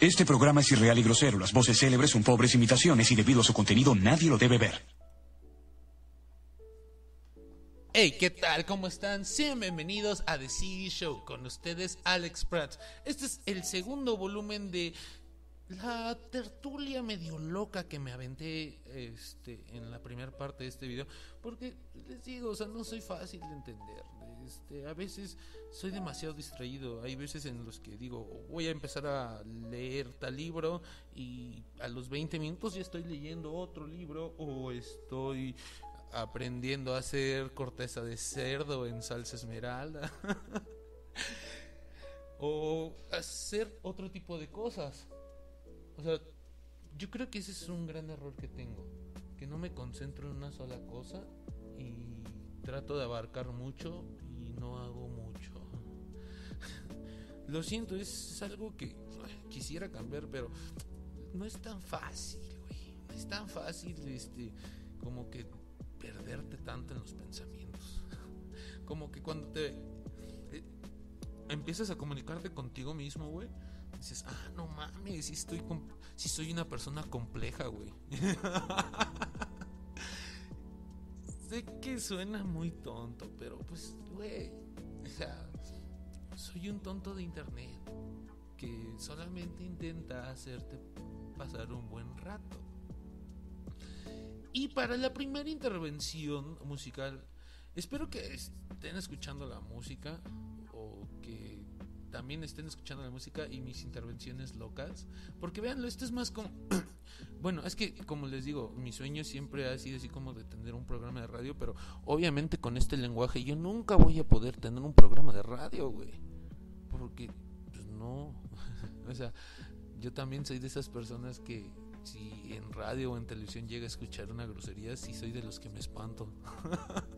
Este programa es irreal y grosero. Las voces célebres son pobres imitaciones y debido a su contenido nadie lo debe ver. Hey, ¿qué tal? ¿Cómo están? Sean bienvenidos a The CD Show con ustedes, Alex Prats. Este es el segundo volumen de la tertulia medio loca que me aventé este, en la primera parte de este video. Porque les digo, o sea, no soy fácil de entender. Este, a veces soy demasiado distraído. Hay veces en los que digo, voy a empezar a leer tal libro y a los 20 minutos ya estoy leyendo otro libro o estoy aprendiendo a hacer corteza de cerdo en salsa esmeralda. o hacer otro tipo de cosas. O sea, yo creo que ese es un gran error que tengo. Que no me concentro en una sola cosa y trato de abarcar mucho y no hago mucho. Lo siento, es algo que quisiera cambiar, pero no es tan fácil, güey. No es tan fácil, este, como que perderte tanto en los pensamientos. Como que cuando te eh, empiezas a comunicarte contigo mismo, güey, dices, ah, no mames, si estoy, si soy una persona compleja, güey. sé que suena muy tonto, pero pues, güey, o sea, soy un tonto de internet que solamente intenta hacerte pasar un buen rato. Y para la primera intervención musical, espero que estén escuchando la música o que también estén escuchando la música y mis intervenciones locas. Porque veanlo, esto es más como... bueno, es que como les digo, mi sueño siempre ha sido así como de tener un programa de radio, pero obviamente con este lenguaje yo nunca voy a poder tener un programa de radio, güey. Porque, pues no. o sea, yo también soy de esas personas que si en radio o en televisión llega a escuchar una grosería, sí soy de los que me espanto.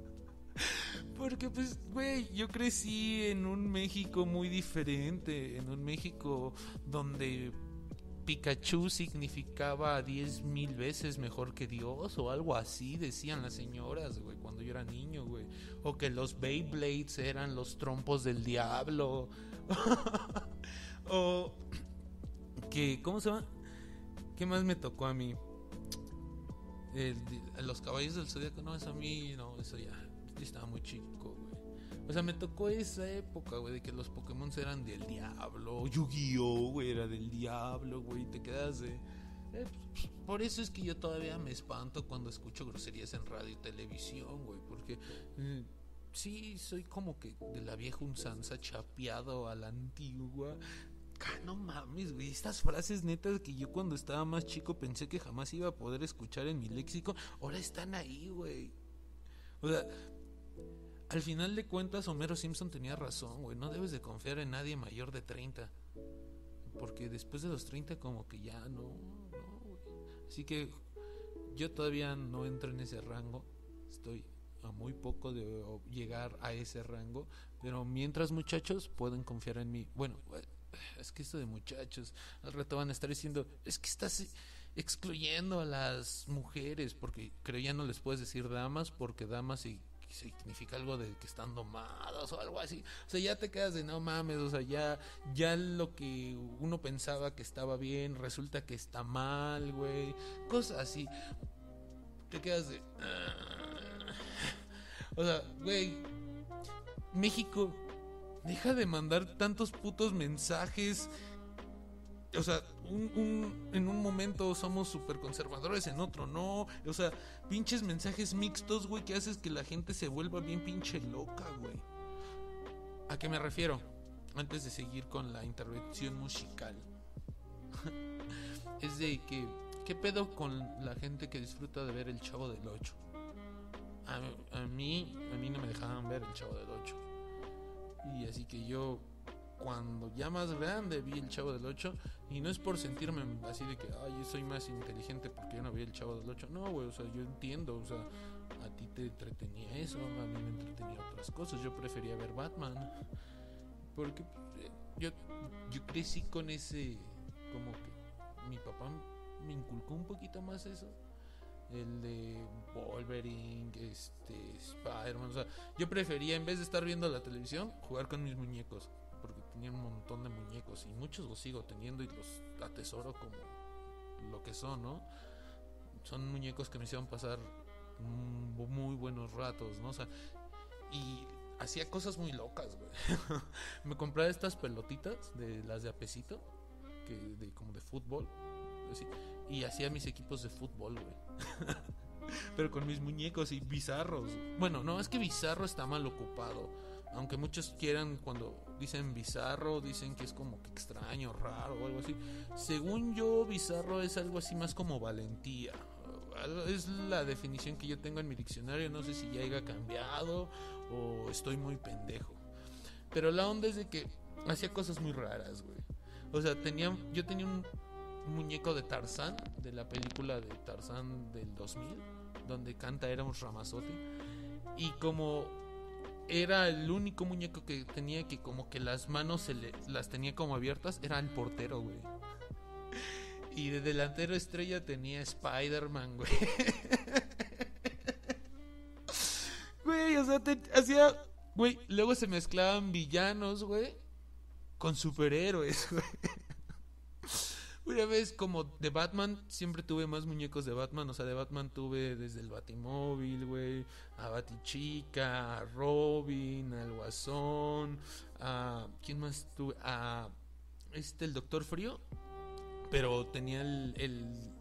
Porque pues, güey, yo crecí en un México muy diferente, en un México donde Pikachu significaba diez mil veces mejor que Dios o algo así, decían las señoras, güey, cuando yo era niño, güey. O que los Beyblades eran los trompos del diablo. o que, ¿cómo se llama? ¿Qué más me tocó a mí? los caballos del zodiaco, no, eso a mí, no, eso ya, estaba muy chico, güey. O sea, me tocó esa época, güey, de que los Pokémon eran del diablo. Yu-Gi-Oh, güey, era del diablo, güey. Te quedas de. Eh, pues, por eso es que yo todavía me espanto cuando escucho groserías en radio y televisión, güey. Porque eh, sí, soy como que de la vieja unzanza chapeado a la antigua. Ah, no mames, güey. Estas frases netas que yo cuando estaba más chico pensé que jamás iba a poder escuchar en mi léxico, ahora están ahí, güey. O sea, al final de cuentas, Homero Simpson tenía razón, güey. No debes de confiar en nadie mayor de 30. Porque después de los 30 como que ya no, no, güey. Así que yo todavía no entro en ese rango. Estoy a muy poco de llegar a ese rango. Pero mientras muchachos pueden confiar en mí. Bueno, es que esto de muchachos, al rato van a estar diciendo, es que estás excluyendo a las mujeres, porque creo ya no les puedes decir damas, porque damas significa algo de que están domadas o algo así. O sea, ya te quedas de no mames, o sea, ya, ya lo que uno pensaba que estaba bien, resulta que está mal, güey. Cosas así. Te quedas de... Ah". O sea, güey, México Deja de mandar tantos putos mensajes. O sea, en un momento somos súper conservadores, en otro no. O sea, pinches mensajes mixtos, güey, que haces que la gente se vuelva bien pinche loca, güey. ¿A qué me refiero? Antes de seguir con la intervención musical. es de que, ¿qué pedo con la gente que disfruta de ver el Chavo del 8? A, a mí, a mí no me dejaban ver el Chavo del 8 y así que yo, cuando ya más grande, vi el Chavo del 8. Y no es por sentirme así de que, ay, soy más inteligente porque yo no vi el Chavo del 8. No, güey, o sea, yo entiendo, o sea, a ti te entretenía eso, a mí me entretenía otras cosas. Yo prefería ver Batman. Porque eh, yo, yo crecí con ese, como que mi papá me inculcó un poquito más eso el de Wolverine, este, Spider-Man. O sea, yo prefería, en vez de estar viendo la televisión, jugar con mis muñecos. Tenía un montón de muñecos y muchos los sigo teniendo y los atesoro como lo que son, ¿no? Son muñecos que me hicieron pasar muy buenos ratos, ¿no? O sea, y hacía cosas muy locas, güey. me compraba estas pelotitas de las de apesito, que de como de fútbol, así, y hacía mis equipos de fútbol, güey. Pero con mis muñecos y bizarros. Bueno, no, es que bizarro está mal ocupado. Aunque muchos quieran cuando dicen bizarro, dicen que es como que extraño, raro o algo así. Según yo, bizarro es algo así más como valentía. Es la definición que yo tengo en mi diccionario. No sé si ya haya cambiado o estoy muy pendejo. Pero la onda es de que hacía cosas muy raras, güey. O sea, tenía, yo tenía un muñeco de Tarzán, de la película de Tarzán del 2000, donde canta era un Ramazotti. Y como era el único muñeco que tenía que como que las manos se le, las tenía como abiertas, era el portero, güey. Y de delantero estrella tenía Spider-Man, güey. Güey, o sea, hacía... Güey, luego se mezclaban villanos, güey, con superhéroes, güey. Una vez como de Batman, siempre tuve más muñecos de Batman. O sea, de Batman tuve desde el Batimóvil, güey, a Batichica, a Robin, al Guasón, a... ¿Quién más tuve? A... Este, el Doctor Frío. Pero tenía el, el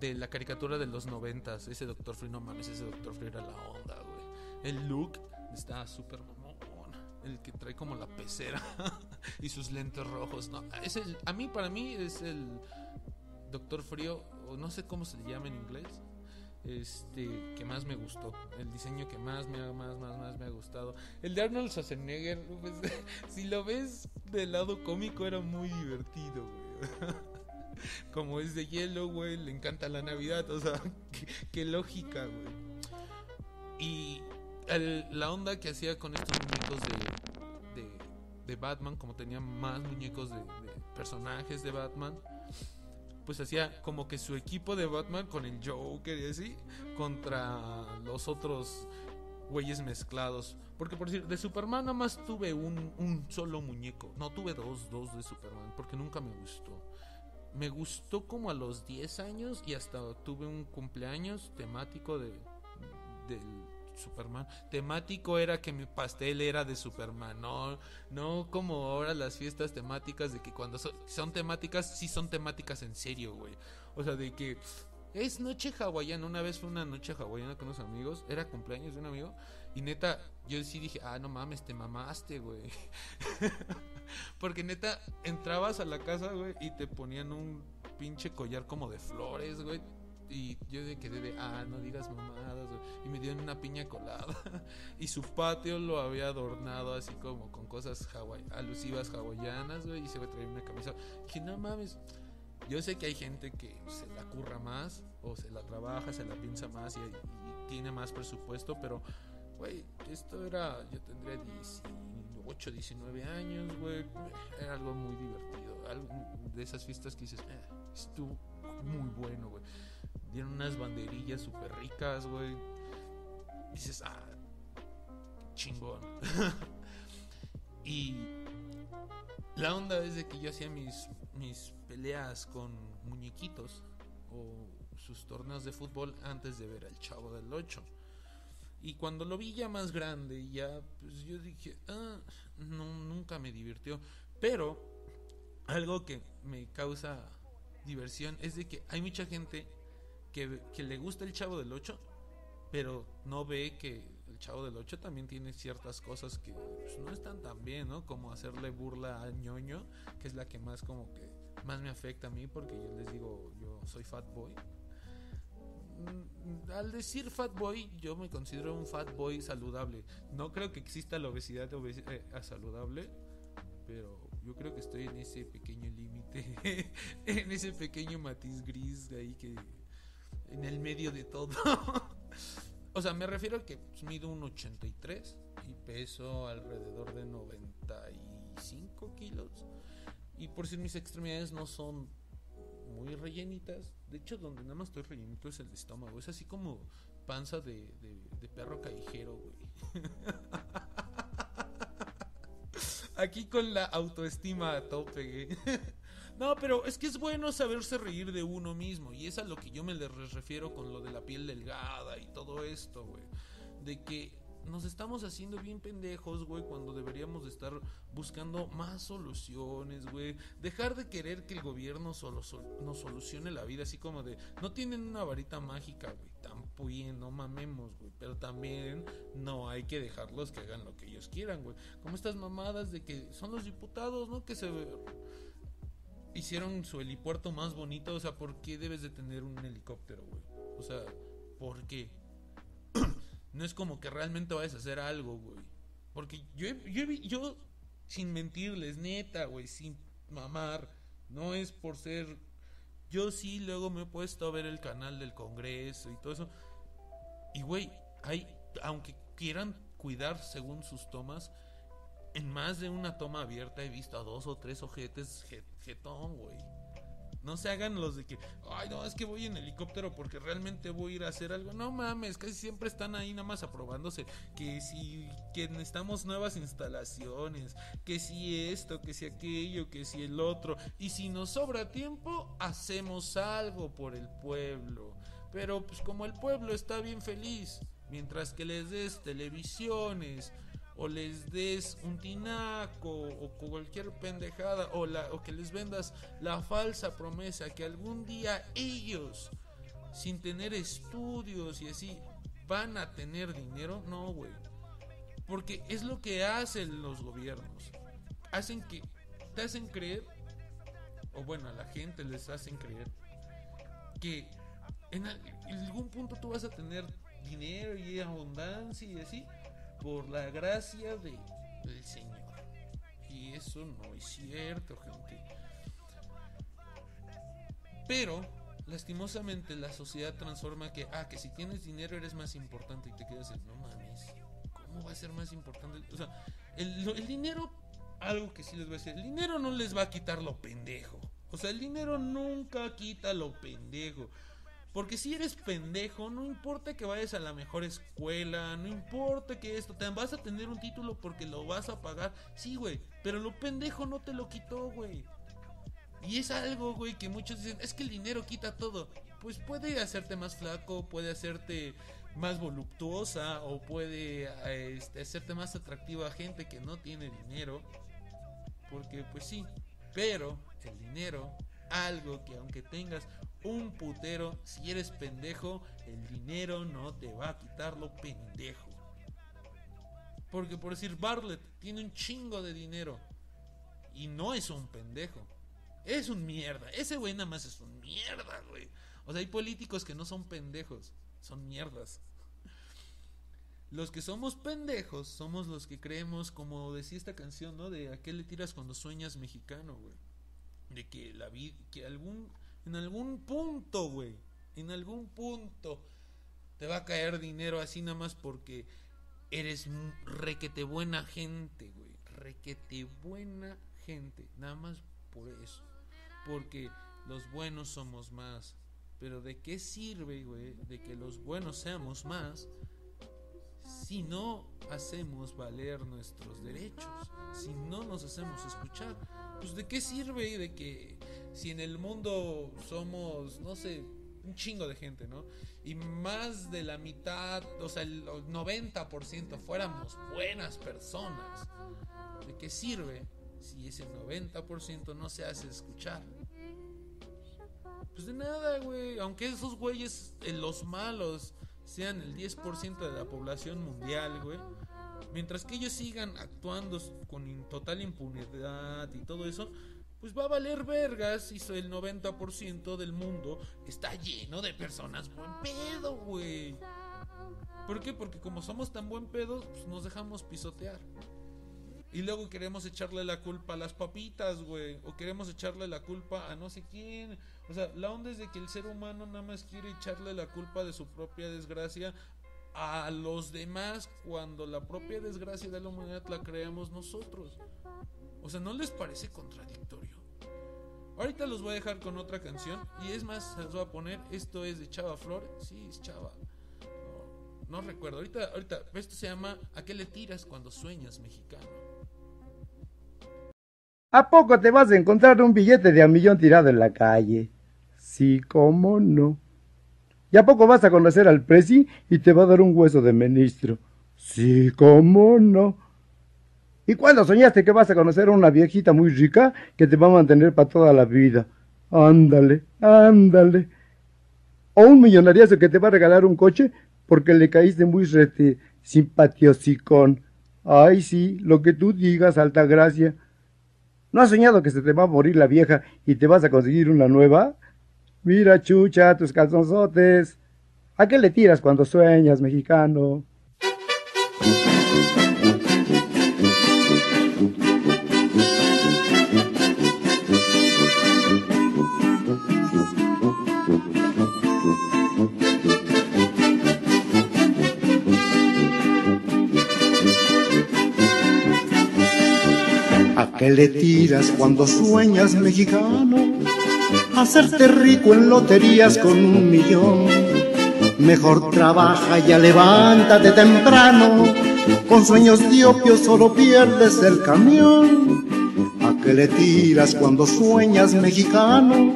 de la caricatura de los noventas. Ese Doctor Frío, no mames, ese Doctor Frío era la onda, güey. El look estaba súper. El que trae como la pecera y sus lentes rojos. No, es a mí, para mí, es el Doctor Frío, o no sé cómo se le llama en inglés. Este, que más me gustó. El diseño que más me ha, más, más, más me ha gustado. El de Arnold Schwarzenegger, pues, si lo ves del lado cómico, era muy divertido, güey. Como es de hielo, güey, le encanta la Navidad, o sea, qué, lógica, güey. Y la onda que hacía con estos muñecos de, de, Batman, como tenía más muñecos de, personajes de Batman, pues hacía como que su equipo de Batman con el Joker y así, contra los otros güeyes mezclados. Porque por decir, de Superman nada más tuve un, un solo muñeco. No, tuve dos, dos de Superman, porque nunca me gustó. Me gustó como a los 10 años y hasta tuve un cumpleaños temático de del Superman. Temático era que mi pastel era de Superman, no, no como ahora las fiestas temáticas de que cuando son, temáticas, sí son temáticas en serio, güey. O sea, de que es noche hawaiana. Una vez fue una noche hawaiana con unos amigos, era cumpleaños de un amigo, y neta, yo sí dije, ah, no mames, te mamaste, güey. Porque neta, entrabas a la casa, güey, y te ponían un pinche collar como de flores, güey y yo de quedé de, ah, no digas mamadas, y me dieron una piña colada. y su patio lo había adornado así como con cosas alusivas hawaianas, güey, y se va a traer una camisa. Que no mames, yo sé que hay gente que se la curra más, o se la trabaja, se la piensa más y, tiene más presupuesto, pero, güey, esto era, yo tendría 18, 19 años, güey, era algo muy divertido, algo de esas fiestas que dices, eh, estuvo muy bueno, güey. Dieron unas banderillas súper ricas, güey. Dices, ah, chingón. y la onda es de que yo hacía mis, mis peleas con muñequitos o sus torneos de fútbol antes de ver al chavo del 8. Y cuando lo vi ya más grande, ya pues yo dije, ah, no, nunca me divirtió. Pero algo que me causa diversión es de que hay mucha gente que, le gusta el Chavo del 8, pero no ve que el Chavo del 8 también tiene ciertas cosas que pues, no están tan bien, ¿no? Como hacerle burla a ñoño, que es la que más como que más me afecta a mí porque yo les digo, yo soy fat boy. Mm, al decir fat boy, yo me considero un fat boy saludable. No creo que exista la obesidad eh, saludable, pero yo creo que estoy en ese pequeño límite, en ese pequeño matiz gris de ahí que en el medio de todo. o sea, me refiero a que pues, mido un 83 y peso alrededor de 95 kilos. Y por si mis extremidades no son muy rellenitas, de hecho donde nada más estoy rellenito es el estómago, es así como panza de, de, de perro callejero, güey. Aquí con la autoestima a tope, güey. No, pero es que es bueno saberse reír de uno mismo. Y es a lo que yo me le refiero con lo de la piel delgada y todo esto, güey. De que nos estamos haciendo bien pendejos, güey, cuando deberíamos de estar buscando más soluciones, güey. Dejar de querer que el gobierno solo nos solucione la vida, así como de, no tienen una varita mágica, güey. Tampoco no mamemos, güey. Pero también no hay que dejarlos que hagan lo que ellos quieran, güey. Como estas mamadas de que son los diputados, ¿no? Que se hicieron su helipuerto más bonito, o sea, ¿por qué debes de tener un helicóptero, güey? O sea, ¿por qué? no es como que realmente vayas a hacer algo, güey. Porque yo, yo, yo, sin mentirles, neta, güey, sin mamar, no es por ser... Yo sí luego me he puesto a ver el canal del Congreso y todo eso. Y, güey, hay, aunque quieran cuidar según sus tomas, en más de una toma abierta he visto a dos o tres ojetes jetón, güey. No se hagan los de que, ay, no, es que voy en helicóptero porque realmente voy a ir a hacer algo. No mames, casi siempre están ahí nada más aprobándose. Que si que necesitamos nuevas instalaciones, que si esto, que si aquello, que si el otro. Y si nos sobra tiempo, hacemos algo por el pueblo. Pero pues como el pueblo está bien feliz, mientras que les des televisiones, o les des un tinaco o cualquier pendejada o, la, o que les vendas la falsa promesa que algún día ellos, sin tener estudios y así, van a tener dinero, no, güey. Porque es lo que hacen los gobiernos. Hacen que, te hacen creer, o bueno, a la gente les hacen creer, que en algún punto tú vas a tener dinero y abundancia y así por la gracia de, del Señor. Y eso no es cierto, gente. Pero, lastimosamente, la sociedad transforma que, ah, que si tienes dinero eres más importante y te quedas en, no mames, ¿cómo va a ser más importante? O sea, el, el dinero, algo que sí les voy a decir, el dinero no les va a quitar lo pendejo. O sea, el dinero nunca quita lo pendejo. Porque si eres pendejo, no importa que vayas a la mejor escuela, no importa que esto, te vas a tener un título porque lo vas a pagar. Sí, güey, pero lo pendejo no te lo quitó, güey. Y es algo, güey, que muchos dicen, es que el dinero quita todo. Pues puede hacerte más flaco, puede hacerte más voluptuosa o puede este, hacerte más atractiva a gente que no tiene dinero. Porque pues sí, pero el dinero, algo que aunque tengas un putero, si eres pendejo, el dinero no te va a quitar lo pendejo. Porque por decir, Bartlett tiene un chingo de dinero. Y no es un pendejo. Es un mierda. Ese güey nada más es un mierda, güey. O sea, hay políticos que no son pendejos. Son mierdas. Los que somos pendejos somos los que creemos, como decía esta canción, ¿no? De a qué le tiras cuando sueñas mexicano, güey. De que la vida, que algún en algún punto, güey. En algún punto te va a caer dinero así nada más porque eres requete buena gente, güey. Requete buena gente. Nada más por eso. Porque los buenos somos más. Pero ¿de qué sirve, güey? De que los buenos seamos más si no hacemos valer nuestros derechos, si no nos hacemos escuchar, pues de qué sirve de que si en el mundo somos, no sé, un chingo de gente, ¿no? Y más de la mitad, o sea, el 90% fuéramos buenas personas, ¿de qué sirve si ese 90% no se hace escuchar? Pues de nada, güey, aunque esos güeyes, eh, los malos, sean el 10% de la población mundial, güey. Mientras que ellos sigan actuando con total impunidad y todo eso, pues va a valer vergas y el 90% del mundo está lleno de personas buen pedo, güey. ¿Por qué? Porque como somos tan buen pedo, pues nos dejamos pisotear. Y luego queremos echarle la culpa a las papitas, güey. O queremos echarle la culpa a no sé quién. O sea, la onda es de que el ser humano nada más quiere echarle la culpa de su propia desgracia a los demás cuando la propia desgracia de la humanidad la creamos nosotros. O sea, ¿no les parece contradictorio? Ahorita los voy a dejar con otra canción. Y es más, se los voy a poner. Esto es de Chava Flores. Sí, es Chava. No, recuerdo. Ahorita, ahorita, esto se llama ¿A qué le tiras cuando sueñas mexicano? ¿A poco te vas a encontrar un billete de a millón tirado en la calle? Sí, cómo no. ¿Y a poco vas a conocer al presi y te va a dar un hueso de ministro? Sí, cómo no. ¿Y cuándo soñaste que vas a conocer a una viejita muy rica que te va a mantener para toda la vida? Ándale, ándale. O un millonariazo que te va a regalar un coche porque le caíste muy rete, simpatiosicón. Ay, sí, lo que tú digas, alta gracia. ¿No has soñado que se te va a morir la vieja y te vas a conseguir una nueva? Mira, chucha, tus calzonzotes. ¿A qué le tiras cuando sueñas, mexicano? qué le tiras cuando sueñas mexicano? Hacerte rico en loterías con un millón. Mejor trabaja ya levántate temprano. Con sueños diopios solo pierdes el camión. ¿A qué le tiras cuando sueñas mexicano?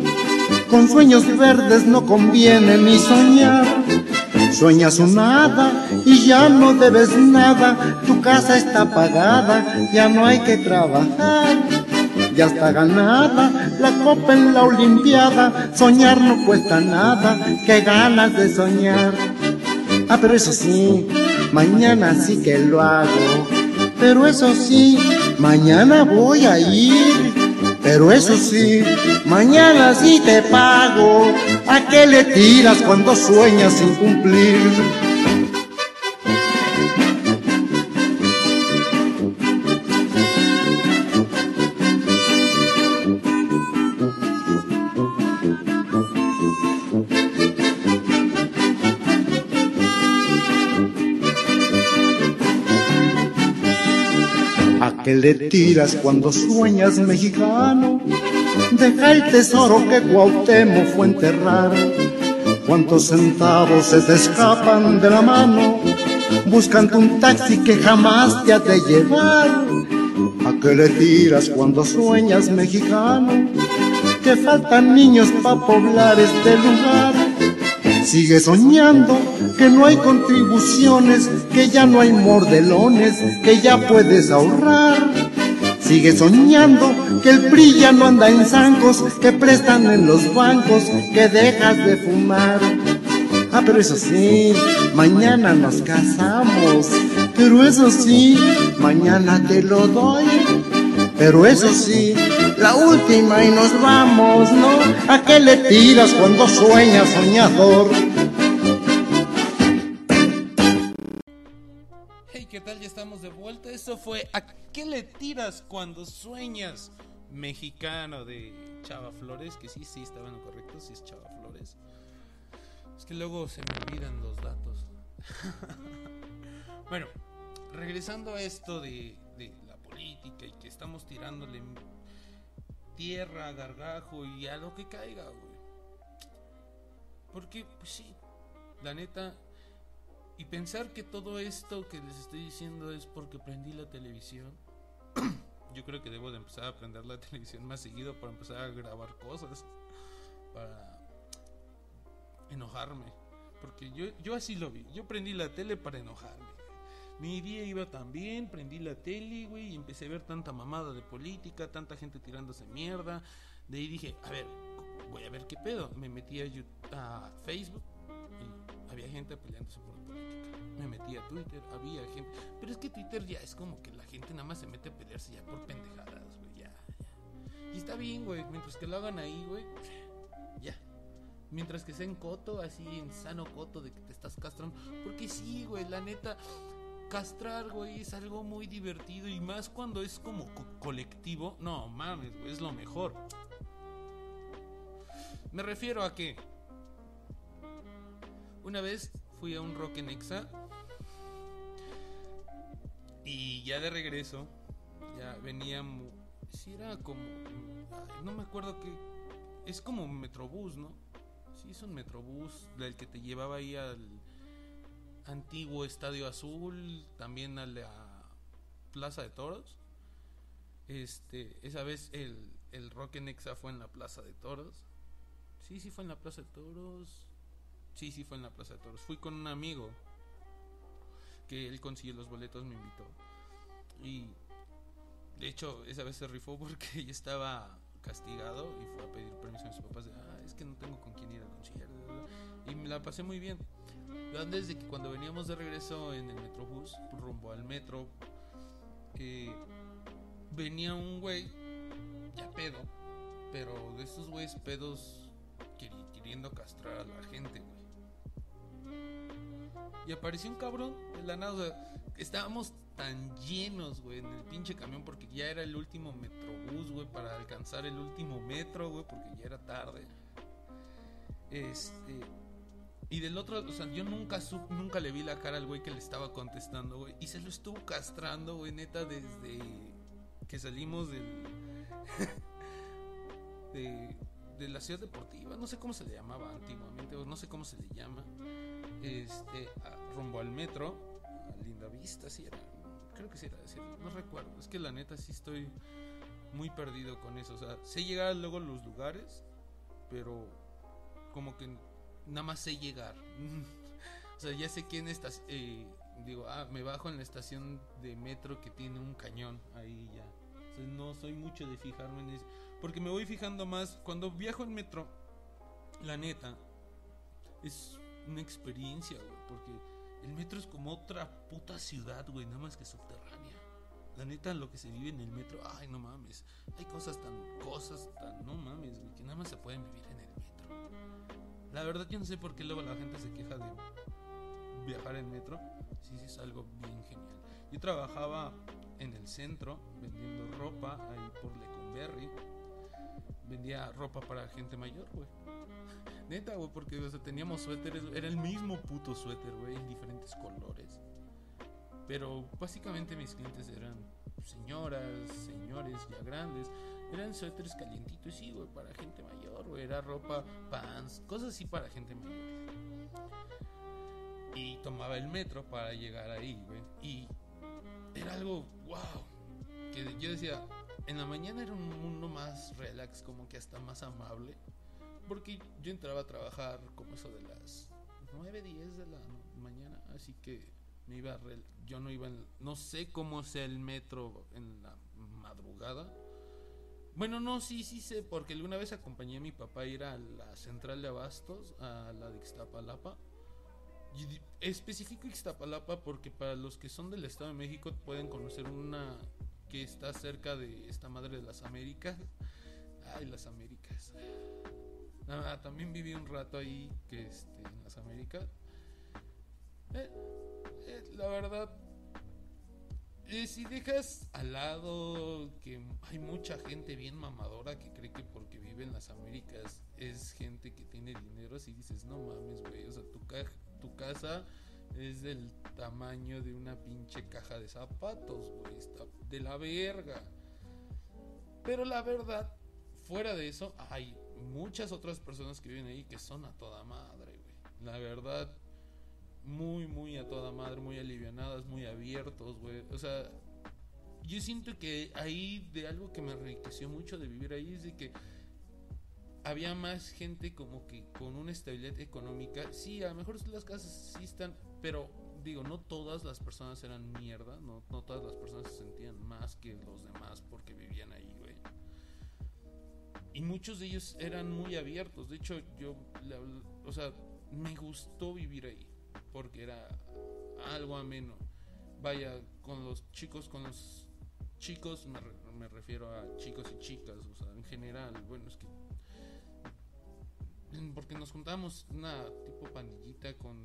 Con sueños verdes no conviene ni soñar. Sueñas un nada y ya no debes nada, tu casa está pagada, ya no hay que trabajar. Ya está ganada la copa en la Olimpiada, soñar no cuesta nada, qué ganas de soñar. Ah, pero eso sí, mañana sí que lo hago, pero eso sí, mañana voy a ir. Pero eso sí, mañana sí te pago. ¿A qué le tiras cuando sueñas sin cumplir? ¿Qué le tiras cuando sueñas mexicano? Deja el tesoro que Cuauhtémoc fue enterrar. ¿Cuántos centavos se te escapan de la mano? Buscando un taxi que jamás te ha de llevar. ¿A qué le tiras cuando sueñas mexicano? Que faltan niños para poblar este lugar. Sigue soñando que no hay contribuciones, que ya no hay mordelones, que ya puedes ahorrar. Sigue soñando que el PRI ya no anda en zancos, que prestan en los bancos, que dejas de fumar. Ah, pero eso sí, mañana nos casamos. Pero eso sí, mañana te lo doy. Pero eso sí, la última y nos vamos, ¿no? ¿A qué le tiras cuando sueñas, soñador? Fue ¿A qué le tiras cuando sueñas? Mexicano de Chava Flores, que sí, sí, estaba en lo correcto, sí es Chava Flores. Es que luego se me olvidan los datos. bueno, regresando a esto de, de la política y que estamos tirándole tierra, gargajo y a lo que caiga, güey. Porque, pues sí, la neta, y pensar que todo esto que les estoy diciendo es porque prendí la televisión. Yo creo que debo de empezar a prender la televisión más seguido para empezar a grabar cosas. Para enojarme. Porque yo, yo así lo vi. Yo prendí la tele para enojarme. Mi día iba tan bien, prendí la tele, güey, y empecé a ver tanta mamada de política, tanta gente tirándose mierda. De ahí dije, a ver, voy a ver qué pedo. Me metí a, YouTube, a Facebook había gente peleándose por política. Me metí a Twitter, había gente. Pero es que Twitter ya es como que la gente nada más se mete a pelearse ya por pendejadas, güey, ya, ya. Y está bien, güey, mientras que lo hagan ahí, güey, ya. Mientras que sea en coto, así en sano coto de que te estás castrando. Porque sí, güey, la neta castrar, güey, es algo muy divertido y más cuando es como co colectivo. No, mames, güey, es lo mejor. Me refiero a que una vez fui a un rock en Exa y ya de regreso ya venía si era como no me acuerdo que es como un metrobús, ¿no? Sí, es un metrobús del que te llevaba ahí al antiguo Estadio Azul, también a la Plaza de Toros. Este, esa vez el, el Rock en Exa fue en la Plaza de Toros. Sí, sí fue en la Plaza de Toros. Sí, sí fue en la Plaza de Toros. Fui con un amigo que él consiguió los boletos, me invitó. Y de hecho, esa vez se rifó porque yo estaba castigado y fue a pedir permiso a mis papás de, ah, es que no tengo con quién ir al concierto. Y me la pasé muy bien. Desde que cuando veníamos de regreso en el Metrobús, rumbo al metro, que venía un güey, ya pedo, pero de esos güeyes pedos queriendo castrar a la gente, güey. Y apareció un cabrón de la nada. estábamos tan llenos, güey, en el pinche camión porque ya era el último metrobús, güey, para alcanzar el último metro, güey, porque ya era tarde. Este. Y del otro, o sea, yo nunca nunca le vi la cara al güey que le estaba contestando, güey. Y se lo estuvo castrando, güey, neta, desde que salimos del. de, de la ciudad deportiva. No sé cómo se le llamaba antiguamente, o no sé cómo se le llama. Este, rumbo al metro, Linda Vista, sí era. Creo que sí era, no recuerdo. Es que la neta sí estoy muy perdido con eso. O sea, sé llegar luego a los lugares, pero como que nada más sé llegar. o sea, ya sé quién está. Eh, digo, ah, me bajo en la estación de metro que tiene un cañón. Ahí ya. no soy mucho de fijarme en eso. Porque me voy fijando más. Cuando viajo en metro, la neta, es una experiencia, güey. Porque el metro es como otra puta ciudad, güey. Nada más que subterránea. La neta, lo que se vive en el metro, ay, no mames. Hay cosas tan, cosas tan, no mames, güey, que nada más se pueden vivir en el metro. La verdad, yo no sé por qué luego la gente se queja de viajar en metro. Sí, sí, es algo bien genial. Yo trabajaba en el centro vendiendo ropa ahí por Lecumberri. Vendía ropa para gente mayor, güey. Neta, güey, porque teníamos suéteres, era el mismo puto suéter, güey, en diferentes colores. Pero básicamente mis clientes eran señoras, señores ya grandes. Eran suéteres calientitos, sí, güey, para gente mayor, güey. Era ropa, pants, cosas así para gente mayor. Y tomaba el metro para llegar ahí, güey. Y era algo, wow. Que yo decía, en la mañana era un mundo más relax, como que hasta más amable. Porque yo entraba a trabajar como eso de las 9, 10 de la mañana, así que me iba yo no iba no sé cómo sea el metro en la madrugada. Bueno, no, sí, sí sé, porque alguna vez acompañé a mi papá a ir a la central de abastos, a la de Ixtapalapa. Y especifico Ixtapalapa porque para los que son del Estado de México pueden conocer una que está cerca de esta madre de las Américas. Ay, las Américas. Ah, también viví un rato ahí que este, en las Américas. Eh, eh, la verdad, eh, si dejas al lado que hay mucha gente bien mamadora que cree que porque vive en las Américas es gente que tiene dinero, así dices, no mames, güey, o sea, tu, tu casa es del tamaño de una pinche caja de zapatos, güey, está de la verga. Pero la verdad, fuera de eso, hay muchas otras personas que viven ahí que son a toda madre, güey. La verdad, muy, muy a toda madre, muy alivianadas, muy abiertos, güey. O sea, yo siento que ahí de algo que me enriqueció mucho de vivir ahí es de que había más gente como que con una estabilidad económica. Sí, a lo mejor las casas sí están, pero digo, no todas las personas eran mierda, no, todas las personas se sentían más que los demás porque vivían ahí, güey. Y muchos de ellos eran muy abiertos. De hecho, yo, o sea, me gustó vivir ahí porque era algo ameno. Vaya, con los chicos, con los chicos, me, me refiero a chicos y chicas, o sea, en general, bueno, es que porque nos juntamos una tipo pandillita con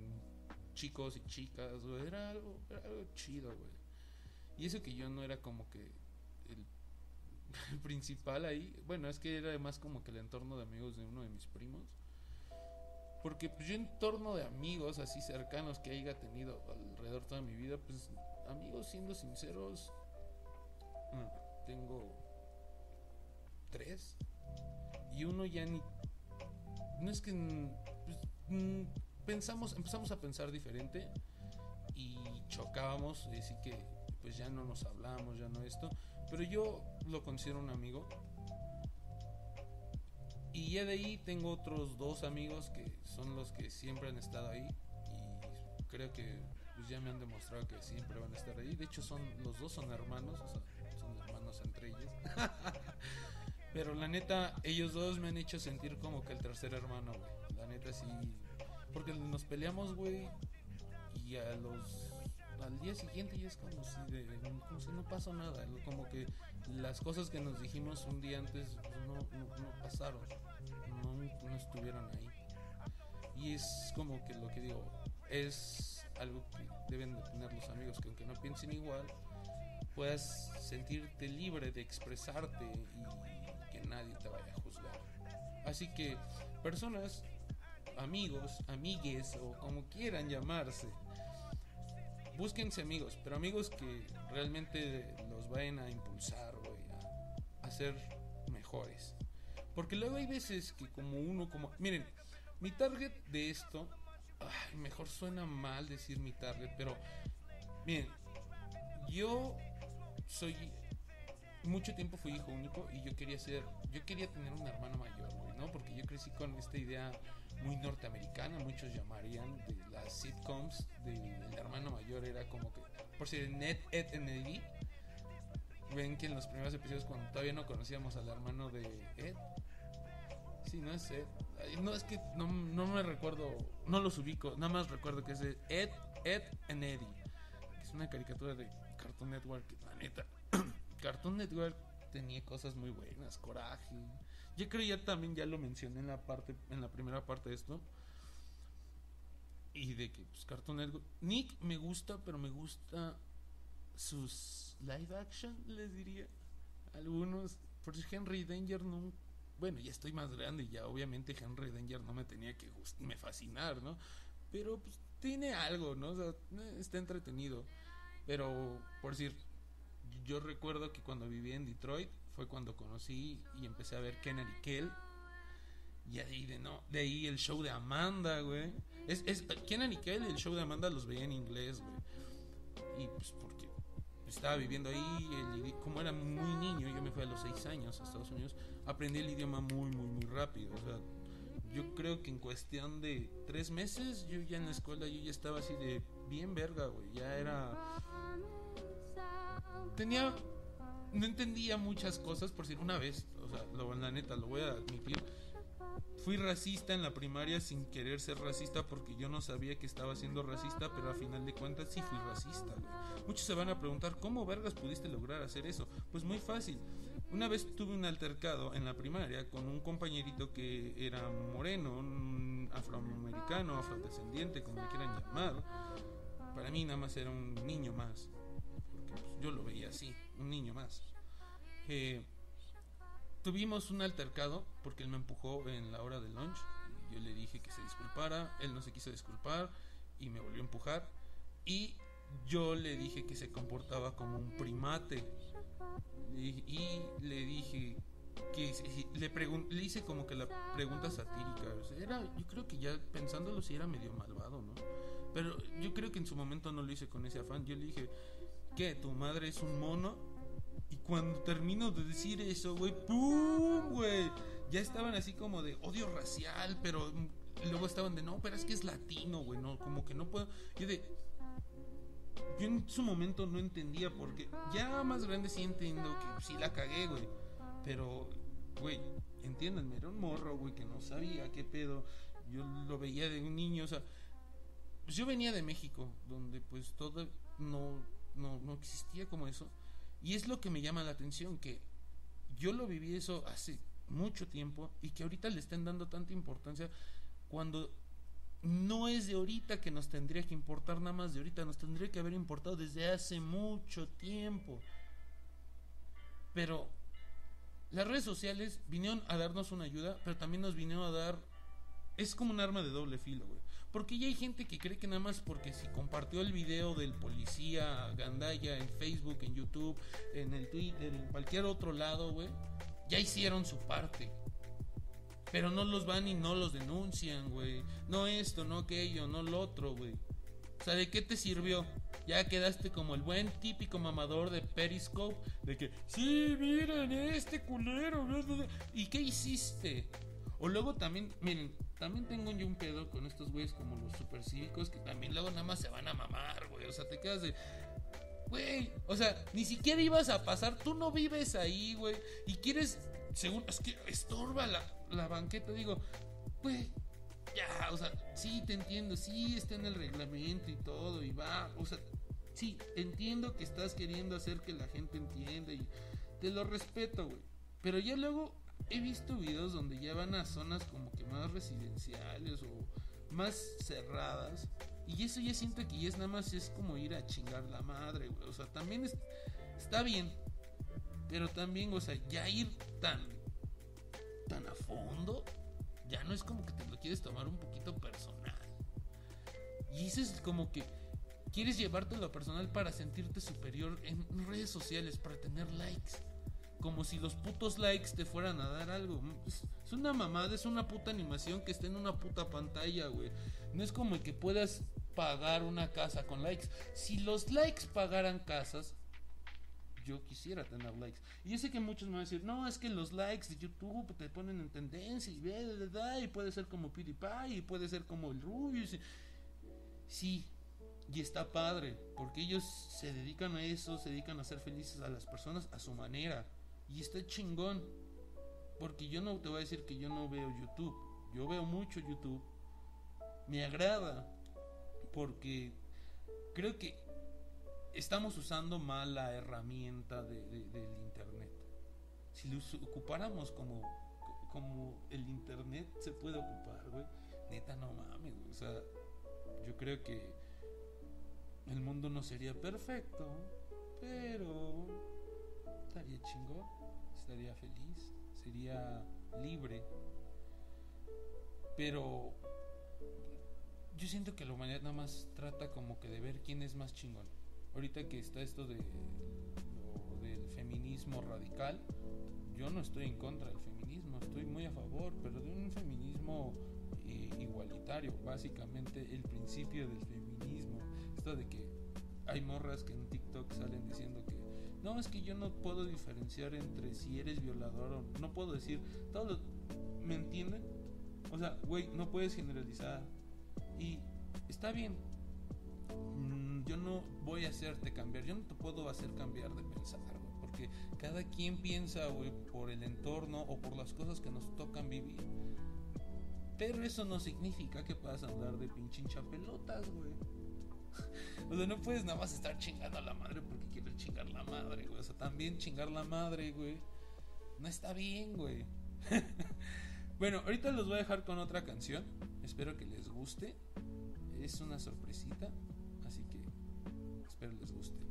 chicos y chicas, Era algo, era algo chido, güey. Y eso que yo no era como que el, principal ahí. Bueno, es que era más como que el entorno de amigos de uno de mis primos. Porque pues yo entorno de amigos así cercanos que haya tenido alrededor toda mi vida, pues amigos siendo sinceros, mm, tengo tres. Y uno ya ni no es que pues, pensamos, empezamos a pensar diferente y chocábamos, así que pues ya no nos hablamos, ya no esto. Pero yo lo considero un amigo. Y ya de ahí tengo otros dos amigos que son los que siempre han estado ahí. Y creo que pues, ya me han demostrado que siempre van a estar ahí. De hecho, son los dos son hermanos, son hermanos entre ellos. Pero la neta, ellos dos me han hecho sentir como que el tercer hermano. La neta sí. Nos peleamos, güey. Y a los. Al día siguiente ya es como si, de, como si no pasó nada. Como que las cosas que nos dijimos un día antes pues, no, pasaron. No, estuvieron ahí. Y es como que lo que digo. Es algo que deben de tener los amigos. Que aunque no piensen igual. Puedas sentirte libre de expresarte y que nadie te vaya a juzgar. Así que personas, amigos, amigues o como quieran llamarse, búsquense amigos, pero amigos que realmente los vayan a impulsar, a, a ser mejores. Porque luego hay veces que como uno, como... Miren, mi target de esto, ay, mejor suena mal decir mi target, pero miren, yo soy mucho tiempo fui hijo único y yo quería ser, yo quería tener un hermano mayor, ¿no? Porque yo crecí con esta idea muy norteamericana, muchos llamarían de las sitcoms del hermano mayor era como que, por si Ned, Ed and Eddie, ven que en los primeros episodios cuando todavía no conocíamos al hermano de Ed, sí, no es Ed, no es que no, no me recuerdo, no los ubico, nada más recuerdo que es Ed, Ed and Eddie, que es una caricatura de Cartoon Network, la neta. Cartoon Network tenía cosas muy buenas, coraje. Yo creo ya también ya lo mencioné en la parte, en la primera parte de esto. Y de que pues, Cartoon. Nick me gusta, pero me gusta sus live action, les diría. Algunos. Por Henry Danger no. Bueno, ya estoy más grande y ya obviamente Henry Danger no me tenía que me fascinar, ¿no? Pero pues tiene algo, ¿no? Está entretenido. Pero, por decir, yo recuerdo que cuando viví en Detroit fue cuando conocí y empecé a ver Kenner y Kell. Y ahí de no, de ahí el show de Amanda, güey. Es, es Kenan y Kel, el show de Amanda los veía en inglés, güey. Y pues porque estaba viviendo ahí, como era muy niño, yo me fui a los 6 años a Estados Unidos, aprendí el idioma muy, muy, muy rápido. O sea, yo creo que en cuestión de tres meses, yo ya en la escuela, yo ya estaba así de bien verga, güey. Ya era tenía no entendía muchas cosas por si una vez, o sea, lo, la neta, lo voy a admitir. Fui racista en la primaria sin querer ser racista porque yo no sabía que estaba siendo racista, pero a final de cuentas sí fui racista. Güey. Muchos se van a preguntar, ¿cómo vergas pudiste lograr hacer eso? Pues muy fácil. Una vez tuve un altercado en la primaria con un compañerito que era moreno, un afroamericano, afrodescendiente, como le quieran llamar. Para mí nada más era un niño más yo lo veía así, un niño más. Eh, tuvimos un altercado porque él me empujó en la hora del lunch. Yo le dije que se disculpara, él no se quiso disculpar y me volvió a empujar. Y yo le dije que se comportaba como un primate. Y le dije que le, le hice como que la pregunta satírica. era, yo creo que ya pensándolo si era medio malvado, ¿no? Pero yo creo que en su momento no lo hice con ese afán. Yo le dije, ¿qué? ¿Tu madre es un mono? Y cuando termino de decir eso, güey, ¡pum! güey. Ya estaban así como de odio racial, pero luego estaban de no, pero es que es latino, güey, no, como que no puedo. Yo de. Yo en su momento no entendía porque ya más grande sí entiendo que sí la cagué, güey. Pero, güey, entiéndanme, era un morro, güey, que no sabía qué pedo. Yo lo veía de un niño, o sea. Pues yo venía de México, donde pues todo no no, no existía como eso. Y es lo que me llama la atención, que yo lo viví eso hace mucho tiempo y que ahorita le estén dando tanta importancia cuando no es de ahorita que nos tendría que importar nada más de ahorita, nos tendría que haber importado desde hace mucho tiempo. Pero las redes sociales vinieron a darnos una ayuda, pero también nos vinieron a dar... Es como un arma de doble filo, güey. Porque ya hay gente que cree que nada más porque si compartió el video del policía Gandaya en Facebook, en YouTube, en el Twitter, en cualquier otro lado, güey, ya hicieron su parte. Pero no los van y no los denuncian, güey. No esto, no aquello, no lo otro, güey. O sea, ¿de qué te sirvió? Ya quedaste como el buen típico mamador de Periscope. De que, sí, miren, este culero. ¿Y qué hiciste? O luego también, miren, también tengo yo un pedo con estos güeyes como los supercívicos que también luego nada más se van a mamar, güey. O sea, te quedas de. Güey, o sea, ni siquiera ibas a pasar, tú no vives ahí, güey. Y quieres, según, es que estorba la, la banqueta, digo, güey, ya, o sea, sí, te entiendo, sí, está en el reglamento y todo, y va, o sea, sí, entiendo que estás queriendo hacer que la gente entienda y te lo respeto, güey. Pero ya luego he visto videos donde ya van a zonas como que más residenciales o más cerradas. Y eso ya siento que ya es nada más es como ir a chingar la madre, güey. O sea, también está bien. Pero también, o sea, ya ir tan, tan a fondo, ya no es como que te lo quieres tomar un poquito personal. Y eso es como que quieres llevarte lo personal para sentirte superior en redes sociales, para tener likes como si los putos likes te fueran a dar algo. Es, una mamada, es una puta animación que está en una puta pantalla, güey. No es como que puedas pagar una casa con likes. Si los likes pagaran casas, yo quisiera tener likes. Y yo sé que muchos me van a decir, no, es que los likes de YouTube te ponen en tendencia y, y puede ser como PewDiePie y puede ser como el Rubius. Sí, y está padre, porque ellos se dedican a eso, se dedican a hacer felices a las personas a su manera. Y está chingón. Porque yo no te voy a decir que yo no veo YouTube. Yo veo mucho YouTube. Me agrada. Porque creo que estamos usando mal la herramienta de, del Internet. Si lo ocupáramos como, como el Internet se puede ocupar, güey. Neta, no mames, O sea, yo creo que el mundo no sería perfecto. Pero estaría chingón, estaría feliz, sería libre. Pero yo siento que la humanidad nada más trata como que de ver quién es más chingón. Ahorita que está esto de del feminismo radical, yo no estoy en contra del feminismo, estoy muy a favor, pero de un feminismo eh, igualitario, básicamente el principio del feminismo, esto de que hay morras que en TikTok salen diciendo que no, es que yo no puedo diferenciar entre si eres violador o no puedo decir. Todo ¿Me entienden? O sea, güey, no puedes generalizar. Y está bien. Mm, yo no voy a hacerte cambiar. Yo no te puedo hacer cambiar de pensar, Porque cada quien piensa, güey, por el entorno o por las cosas que nos tocan vivir. Pero eso no significa que puedas andar de pinche pelotas, güey. O sea, no puedes nada más estar chingando a la madre porque quieres chingar la madre, güey. O sea, también chingar la madre, güey. No está bien, güey. bueno, ahorita los voy a dejar con otra canción. Espero que les guste. Es una sorpresita. Así que espero les guste.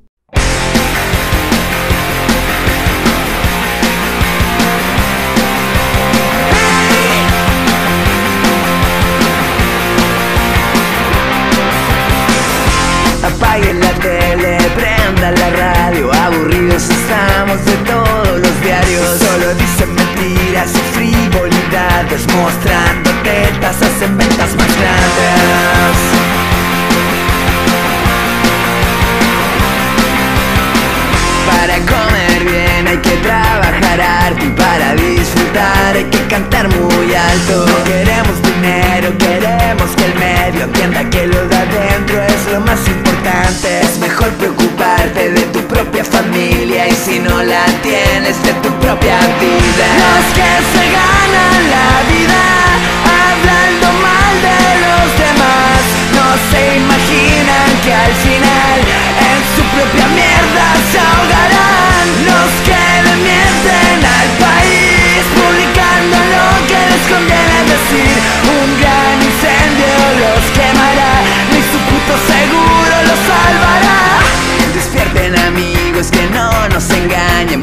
Que no nos engañen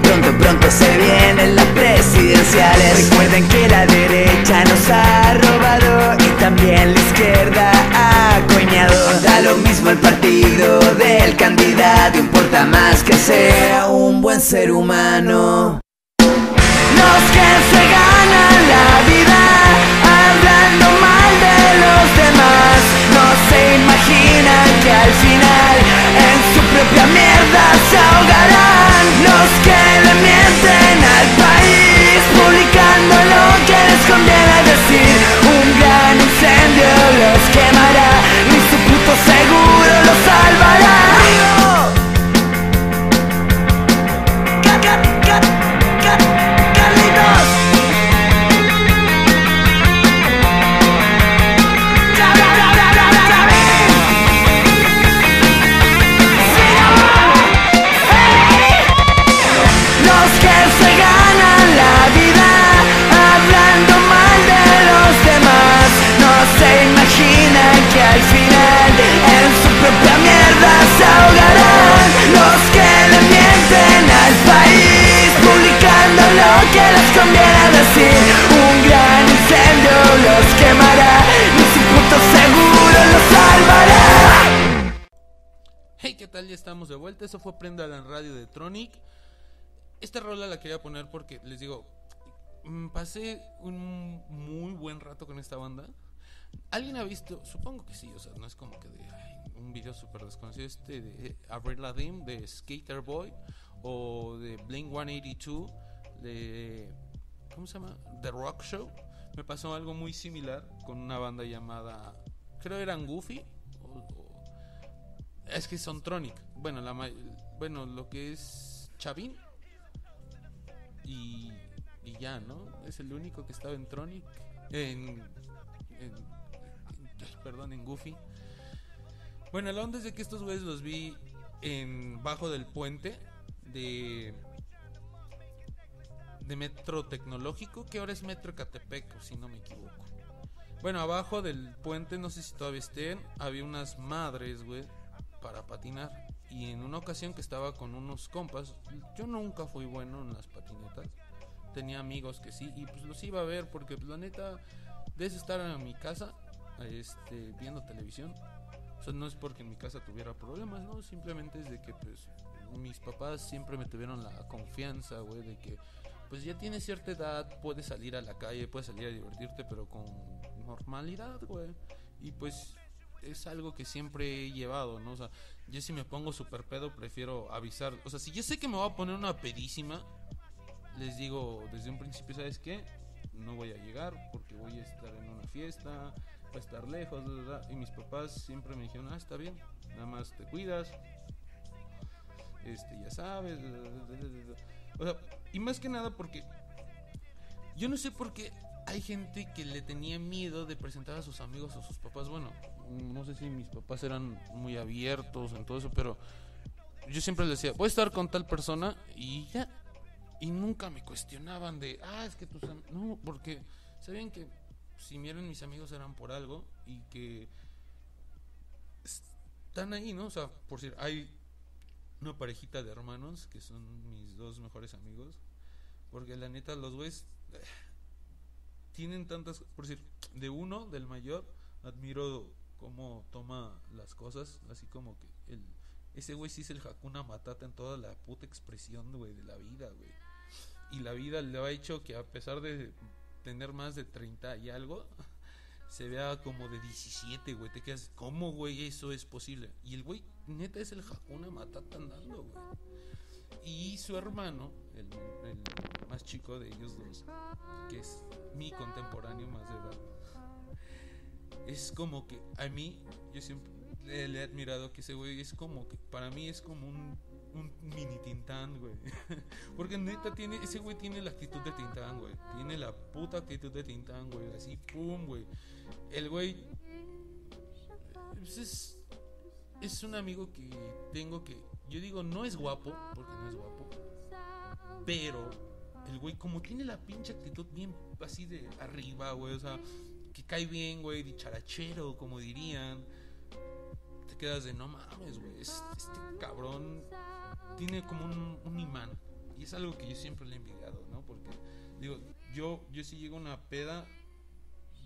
Recuerden que la derecha nos ha robado y también la izquierda ha coñado. Da lo mismo el partido del candidato, importa más que sea un buen ser humano. Los que se ganan la vida hablando mal de los demás no se imaginan que al final en su propia mierda se ahogarán los que le mienten al país. Cuando lo que les conviene decir Un gran incendio los hasta el final En su propia mierda se ahogarán Los que le mienten al país Publicando lo que les conviene decir Un gran incendio los quemará Ni su puto seguro los salvará Hey, ¿qué tal? Ya estamos de vuelta. Eso fue Prenda la Radio de Tronic. Esta rola la quería poner porque les digo, mm, pasé un muy buen rato con esta banda. ¿Alguien ha visto? Supongo que sí, o sea, no es como que de un video súper desconocido este de Avril Lavigne de Skater Boy o de Blink 182 de ¿cómo se llama? The Rock Show. Me pasó algo muy similar con una banda llamada creo eran Goofy o- es que son Tronic. Bueno, la bueno, lo que es Chavín y, y ya, ¿no? Es el único que estaba en Tronic. En, en- perdón, en Goofy. Bueno, la onda es de que estos güeyes los vi en bajo del puente de de metro tecnológico, que ahora es metro Catepec, si no me equivoco. Bueno, abajo del puente, no sé si todavía estén, había unas madres, güey, para patinar. Y en una ocasión que estaba con unos compas, yo nunca fui bueno en las patinetas. Tenía amigos que sí, y pues los iba a ver porque pues, la neta, de estar en mi casa, este, viendo televisión. O sea, no es porque en mi casa tuviera problemas, no, simplemente es de que pues mis papás siempre me tuvieron la confianza, güey, de que pues ya tienes cierta edad, puedes salir a la calle, puedes salir a divertirte, pero con normalidad, güey. Y pues es algo que siempre he llevado, ¿no? O sea, yo si me pongo super pedo, prefiero avisar. O sea, si yo sé que me voy a poner una pedísima, les digo desde un principio, ¿sabes qué? No voy a llegar porque voy a estar en una fiesta, estar lejos, y mis papás siempre me dijeron, ah, está bien, nada más te cuidas, este, ya sabes, o sea, y más que nada porque yo no sé por qué hay gente que le tenía miedo de presentar a sus amigos o sus papás. Bueno, no sé si mis papás eran muy abiertos en todo eso, pero yo siempre les decía, voy a estar con tal persona y ya. Y nunca me cuestionaban de, ah, es que tus am-". No, porque sabían que si miren mis amigos eran por algo y que están ahí, ¿no? O sea, por decir, hay una parejita de hermanos que son mis dos mejores amigos. Porque la neta, los güeyes eh, tienen tantas. Por decir, de uno, del mayor, admiro cómo toma las cosas. Así como que el, ese güey sí es el Hakuna Matata en toda la puta expresión, güey, de la vida, güey. Y la vida le ha hecho que a pesar de tener más de 30 y algo, se vea como de 17, güey. Te quedas, ¿cómo, güey? Eso es posible. Y el güey, neta, es el Hakuna Matata andando, güey. Y su hermano, el, más chico de ellos dos, que es mi contemporáneo más de edad, es como que a mí, yo siempre le he admirado que ese güey es como que, para mí es como un, un mini Tintán, güey. Porque neta tiene, ese güey tiene la actitud de Tintán, güey. Tiene la puta actitud de Tintán, güey. Así, pum, güey. El güey pues es, es un amigo que tengo que, yo digo, no es guapo, porque no es guapo. Pero el güey, como tiene la pinche actitud bien así de arriba, güey, o sea, que cae bien, güey, dicharachero, como dirían. Te quedas de no mames, güey. es- Este cabrón tiene como un, un imán. Y es algo que yo siempre le he envidiado, ¿no? Porque, digo, yo, yo si llego a una peda,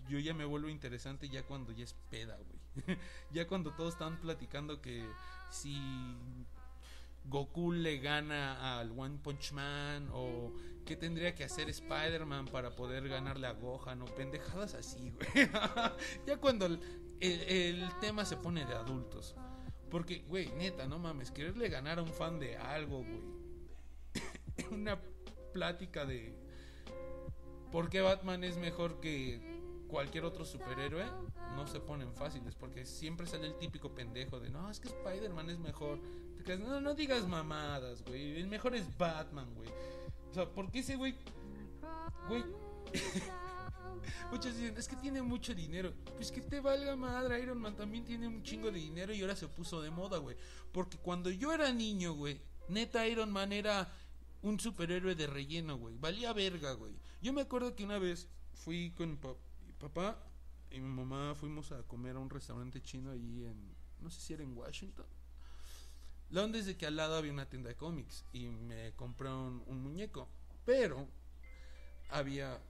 yo ya me vuelvo interesante ya cuando ya es peda, güey. ya cuando todos están platicando que si Goku le gana al One Punch Man o qué tendría que hacer Spider-Man para poder ganarle a Gohan o pendejadas así, güey. ya cuando el, el- el tema se pone de adultos. Porque, güey, neta, no mames, quererle ganar a un fan de algo, güey. Una plática de por qué Batman es mejor que cualquier otro superhéroe, no se ponen fáciles, porque siempre sale el típico pendejo de, no, es que Spider-Man es mejor. No, no digas mamadas, güey, el mejor es Batman, güey. O sea, ¿por qué ese güey, güey? Muchos dicen, es que tiene mucho dinero. Pues que te valga madre, Iron Man también tiene un chingo de dinero y ahora se puso de moda, güey. Porque cuando yo era niño, güey, neta Iron Man era un superhéroe de relleno, güey. Valía verga, güey. Yo me acuerdo que una vez fui con mi pa- mi papá y mi mamá, fuimos a comer a un restaurante chino ahí en, no sé si era en Washington. La onda de que al lado había una tienda de cómics y me compré un, un muñeco. Pero había,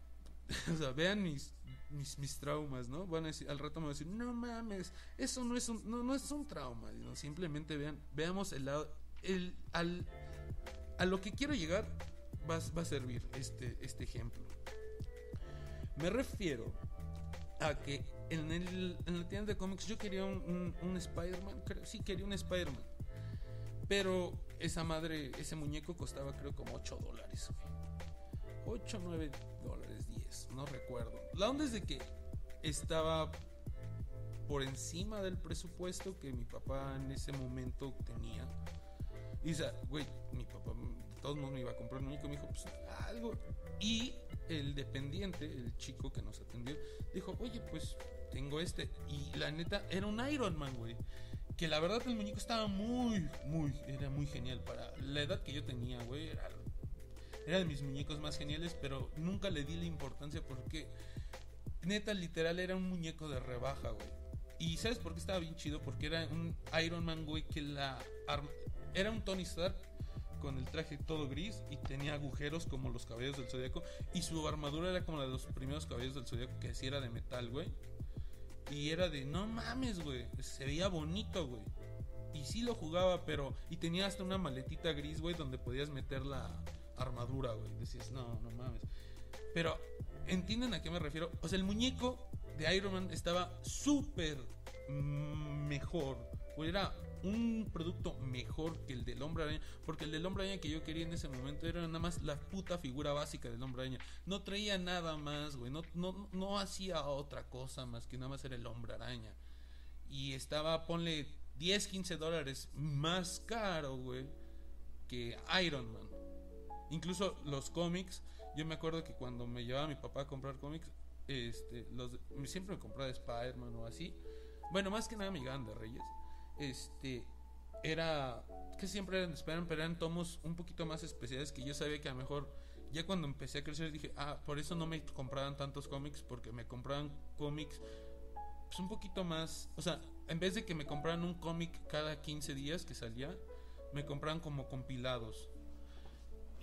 o sea, vean mis, mis, traumas, ¿no? Van a decir, al rato me van a decir, no mames, eso no es un, no, no es un trauma, simplemente vean, veamos el lado, el, al, a lo que quiero llegar va, va a servir este, este ejemplo. Me refiero a que en, el, en la tienda de cómics yo quería un, un, un Spider-Man, creo- sí quería un Spider-Man. Pero esa madre, ese muñeco costaba creo como 8 dólares. güey. 8, 9 dólares, 10, no recuerdo. La onda es de que estaba por encima del presupuesto que mi papá en ese momento tenía. Y o sea, güey, mi papá de todos modos me iba a comprar un muñeco, me dijo, pues algo. Y el dependiente, el chico que nos atendió, dijo, oye, pues tengo este. Y la neta, era un Iron Man, güey. Que la verdad el muñeco estaba muy, muy, era muy genial. Para la edad que yo tenía, güey, era, era de mis muñecos más geniales, pero nunca le di la importancia porque, neta, literal, era un muñeco de rebaja, güey. Y ¿sabes por qué estaba bien chido? Porque era un Iron Man, güey, que la. Era un Tony Stark con el traje todo gris y tenía agujeros como los caballos del zodiaco. Y su armadura era como la de los primeros caballos del zodiaco, que así era de metal, güey. Y era de, no mames, güey. Se veía bonito, güey. Y sí lo jugaba, pero. Y tenía hasta una maletita gris, güey, donde podías meter la armadura, güey. Decías, no, no mames. Pero, ¿entienden a qué me refiero? O sea, el muñeco de Iron Man estaba súper mejor. Güey, era un producto mejor que el del hombre araña. Porque el del hombre araña que yo quería en ese momento era nada más la puta figura básica del hombre araña. No traía nada más, güey. No, no, no hacía otra cosa más que nada más era el hombre araña. Y estaba, ponle 10, 15 dólares más caro, güey, que Iron Man. Incluso los cómics, yo me acuerdo que cuando me llevaba mi papá a comprar cómics, este, los, siempre me compraba de Spider-Man o así. Bueno, más que nada llegaban de Reyes. Este, era, que siempre eran de Spider-Man, pero eran tomos un poquito más especiales que yo sabía que a lo mejor, ya cuando empecé a crecer dije, ah, por eso no me compraban tantos cómics, porque me compraban cómics pues un poquito más, o sea, en vez de que me compraran un cómic cada 15 días que salía, me compraban como compilados.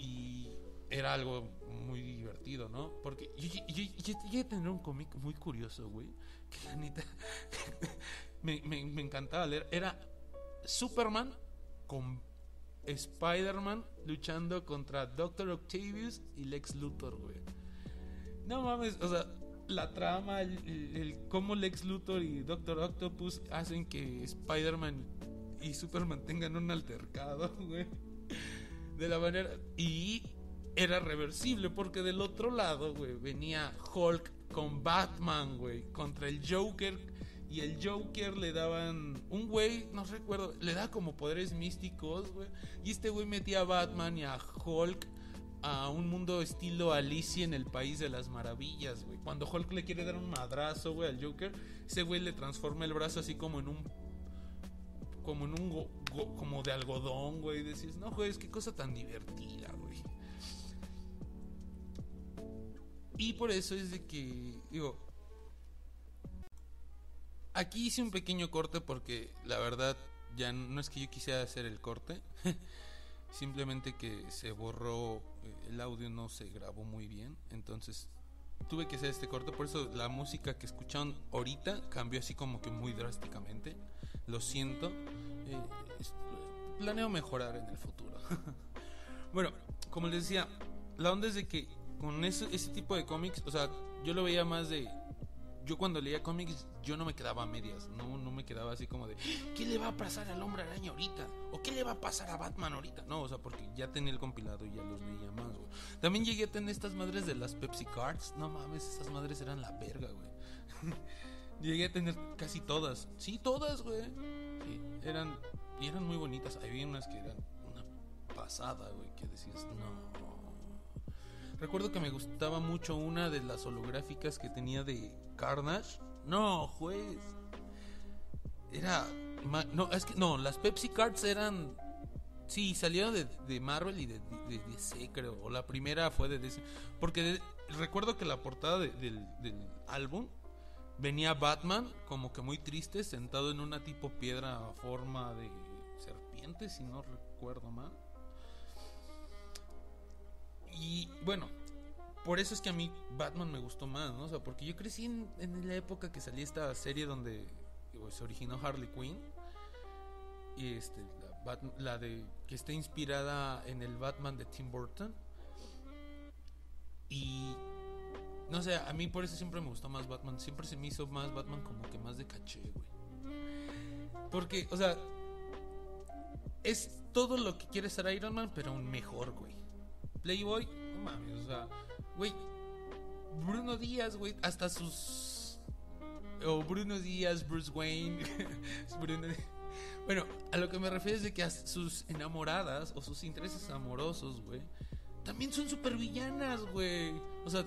Y era algo muy divertido, ¿no? Porque yo, yo, yo- yo llegué a tener un cómic muy curioso, güey. Que la neta me, encantaba leer. Era Superman con Spider-Man luchando contra Doctor Octavius y Lex Luthor, güey. No mames, o sea, la trama, el cómo Lex Luthor y Doctor Octopus hacen que Spider-Man y Superman tengan un altercado, güey. De la manera. Y era reversible, porque del otro lado, güey, venía Hulk con Batman, güey, contra el Joker. Y el Joker le daban. Un güey, no recuerdo, le da como poderes místicos, güey. Y este güey metía a Batman y a Hulk a un mundo estilo Alicia en el País de las Maravillas, güey. Cuando Hulk le quiere dar un madrazo, güey, al Joker, ese güey le transforma el brazo así como en un como en un go- como de algodón, güey. Decís, no, güey, es qué cosa tan divertida, güey. Y por eso es de que, digo, aquí hice un pequeño corte porque la verdad ya no es que yo quisiera hacer el corte. Simplemente que se borró, eh, el audio no se grabó muy bien. Entonces tuve que hacer este corte. Por eso la música que escucharon ahorita cambió así como que muy drásticamente. Lo siento. Eh, planeo mejorar en el futuro. bueno, como les decía, la onda es de que con ese, ese tipo de cómics, o sea, yo lo veía más de. Yo cuando leía cómics, yo no me quedaba a medias, no, no me quedaba así como de, ¿qué le va a pasar al hombre araña ahorita? ¿O qué le va a pasar a Batman ahorita? No, o sea, porque ya tenía el compilado y ya los leía más, güey. También llegué a tener estas madres de las Pepsi Cards, no mames, esas madres eran la verga, güey. llegué a tener casi todas, sí, todas, güey. Sí, eran, y eran muy bonitas, había unas que eran una pasada, güey, que decías, no. Recuerdo que me gustaba mucho una de las holográficas que tenía de Carnage. No, juez. Era. No, es que. No, las Pepsi Cards eran. Sí, salieron de, de Marvel y de, de, de DC, creo. O la primera fue de DC. Porque recuerdo que la portada de- del, del álbum venía Batman, como que muy triste, sentado en una tipo piedra a forma de serpiente, si no recuerdo mal. Y bueno, por eso es que a mí Batman me gustó más, ¿no? O sea, porque yo crecí en, la época que salía esta serie donde se originó Harley Quinn. Y este, la, Bat- la de que está inspirada en el Batman de Tim Burton. Y no sé, a mí por eso siempre me gustó más Batman. Siempre se me hizo más Batman como que más de caché, güey. Porque, o sea, es todo lo que quiere ser Iron Man, pero un mejor, güey. Playboy, no mames, o sea, güey. Bruno Díaz, güey, hasta sus. O Bruno Díaz, Bruce Wayne. Bruno- Bueno, a lo que me refiero es de que sus enamoradas o sus intereses amorosos, güey, también son supervillanas, güey. O sea,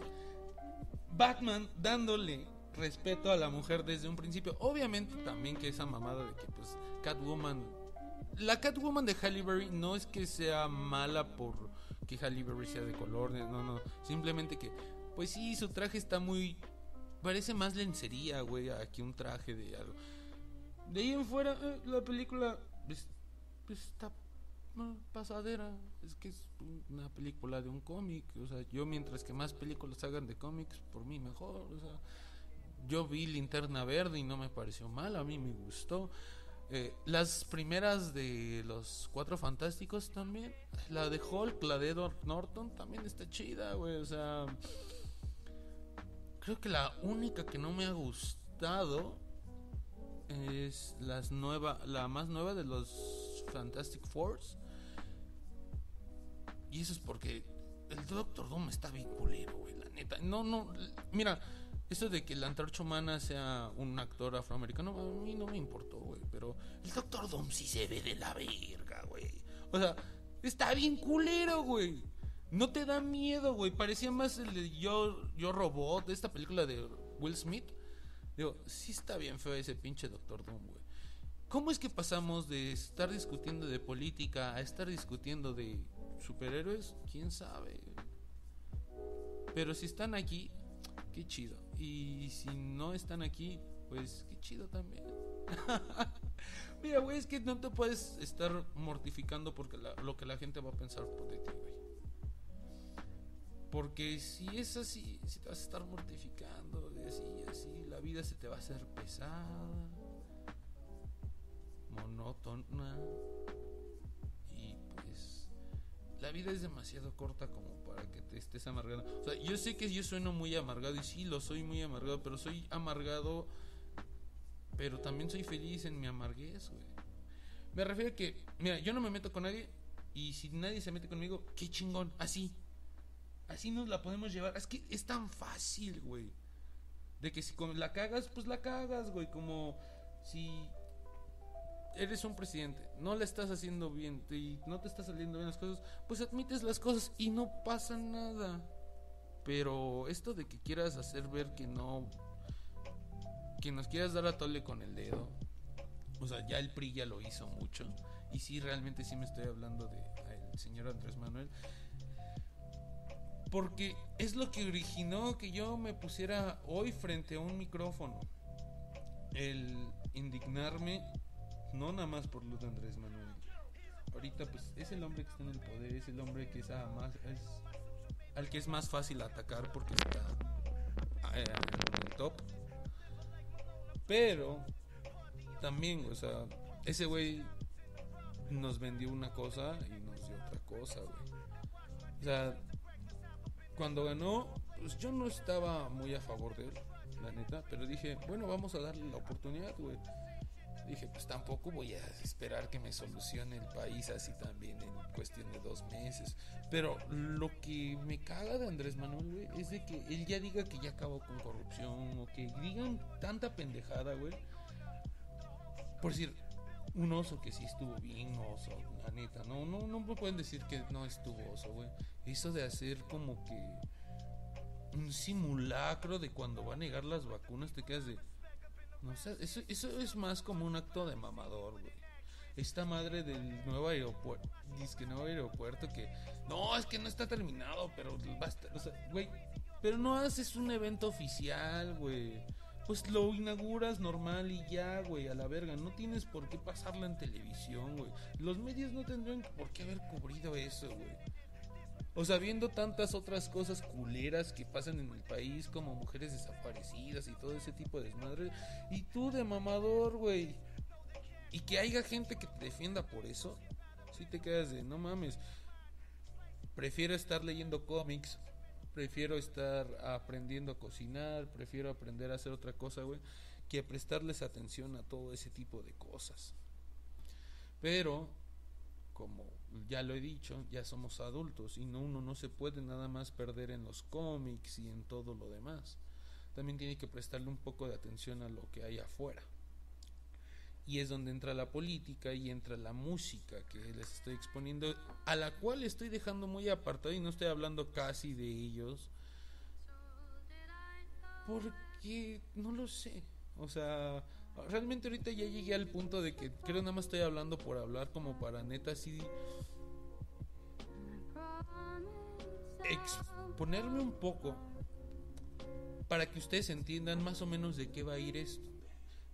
Batman dándole respeto a la mujer desde un principio. Obviamente también que esa mamada de que pues Catwoman la Catwoman de Halle Berry no es que sea mala por que Halle Berry sea de color, no, no, simplemente que pues sí, su traje está muy parece más lencería, güey, a que un traje de algo. De ahí en fuera eh, la película pues, pues, está ah, pasadera, es que es una película de un cómic, o sea, yo mientras que más películas hagan de cómics, por mí mejor, o sea, yo vi Linterna Verde y no me pareció mal, a mí me gustó. Eh, las primeras de los Cuatro Fantásticos también. La de Hulk, la de Edward Norton también está chida, güey. O sea, creo que la única que no me ha gustado es las nueva, la más nueva de los Fantastic Fours. Y eso es porque el Doctor Doom está bien culero, güey, la neta. No, no, mira, eso de que la antorcha humana sea un actor afroamericano, a mí no me importó, güey. Pero el Doctor Doom sí se ve de la verga, güey. O sea, está bien culero, güey. No te da miedo, güey. Parecía más el de Yo, Yo Robot, de esta película de Will Smith. Digo, sí está bien feo ese pinche Doctor Doom, güey. ¿Cómo es que pasamos de estar discutiendo de política a estar discutiendo de superhéroes? ¿Quién sabe? Pero si están aquí, qué chido. Y si no están aquí, pues qué chido también. Mira, güey, es que no te puedes estar mortificando porque lo que la gente va a pensar por ti, güey. Porque si es así, si te vas a estar mortificando, de así y así, la vida se te va a hacer pesada, monótona. La vida es demasiado corta como para que te estés amargando. O sea, yo sé que yo sueno muy amargado y sí lo soy muy amargado, pero soy amargado, pero también soy feliz en mi amarguez, güey. Me refiero a que, mira, yo no me meto con nadie y si nadie se mete conmigo, qué chingón, así. Así nos la podemos llevar. Es que es tan fácil, güey. De que si la cagas, pues la cagas, güey. Como si eres un presidente, no le estás haciendo bien y no te está saliendo bien las cosas, pues admites las cosas y no pasa nada. Pero esto de que quieras hacer ver que no, que nos quieras dar a tole con el dedo, o sea, ya el PRI ya lo hizo mucho. Y sí, realmente sí me estoy hablando de el señor Andrés Manuel. Porque es lo que originó que yo me pusiera hoy frente a un micrófono. El indignarme, no nada más por lo de Andrés Manuel. Ahorita pues es el hombre que está en el poder, es el hombre que es, más, es al que es más fácil atacar porque está eh, en el top. Pero también, o sea, ese güey nos vendió una cosa y nos dio otra cosa, güey. O sea, cuando ganó, pues yo no estaba muy a favor de él, la neta, pero dije, bueno, vamos a darle la oportunidad, güey. Dije, pues tampoco voy a esperar que me solucione el país así también en cuestión de dos meses. Pero lo que me caga de Andrés Manuel, güey, es de que él ya diga que ya acabó con corrupción o que digan tanta pendejada, güey. Por decir, un oso que sí estuvo bien oso, la neta. No, no, no me pueden decir que no estuvo oso, güey. Eso de hacer como que un simulacro de cuando va a negar las vacunas, te quedas de. No sé, eso, eso es más como un acto de mamador, güey. Esta madre del nuevo aeropuerto, que nuevo aeropuerto que no, es que no está terminado, pero basta, o sea, güey, pero no haces un evento oficial, güey. Pues lo inauguras normal y ya, güey, a la verga. No tienes por qué pasarla en televisión, güey. Los medios no tendrían por qué haber cubrido eso, güey. O sea, viendo tantas otras cosas culeras que pasan en el país, como mujeres desaparecidas y todo ese tipo de desmadre. Y tú de mamador, güey. Y que haya gente que te defienda por eso. Si te quedas de, no mames. Prefiero estar leyendo cómics. Prefiero estar aprendiendo a cocinar. Prefiero aprender a hacer otra cosa, güey. Que prestarles atención a todo ese tipo de cosas. Pero, como ya lo he dicho, ya somos adultos y no, uno no se puede nada más perder en los cómics y en todo lo demás. También tiene que prestarle un poco de atención a lo que hay afuera. Y es donde entra la política y entra la música que les estoy exponiendo, a la cual estoy dejando muy apartado y no estoy hablando casi de ellos. Porque no lo sé. O sea, realmente ahorita ya llegué al punto de que creo nada más estoy hablando por hablar como para neta así exponerme un poco para que ustedes entiendan más o menos de qué va a ir esto.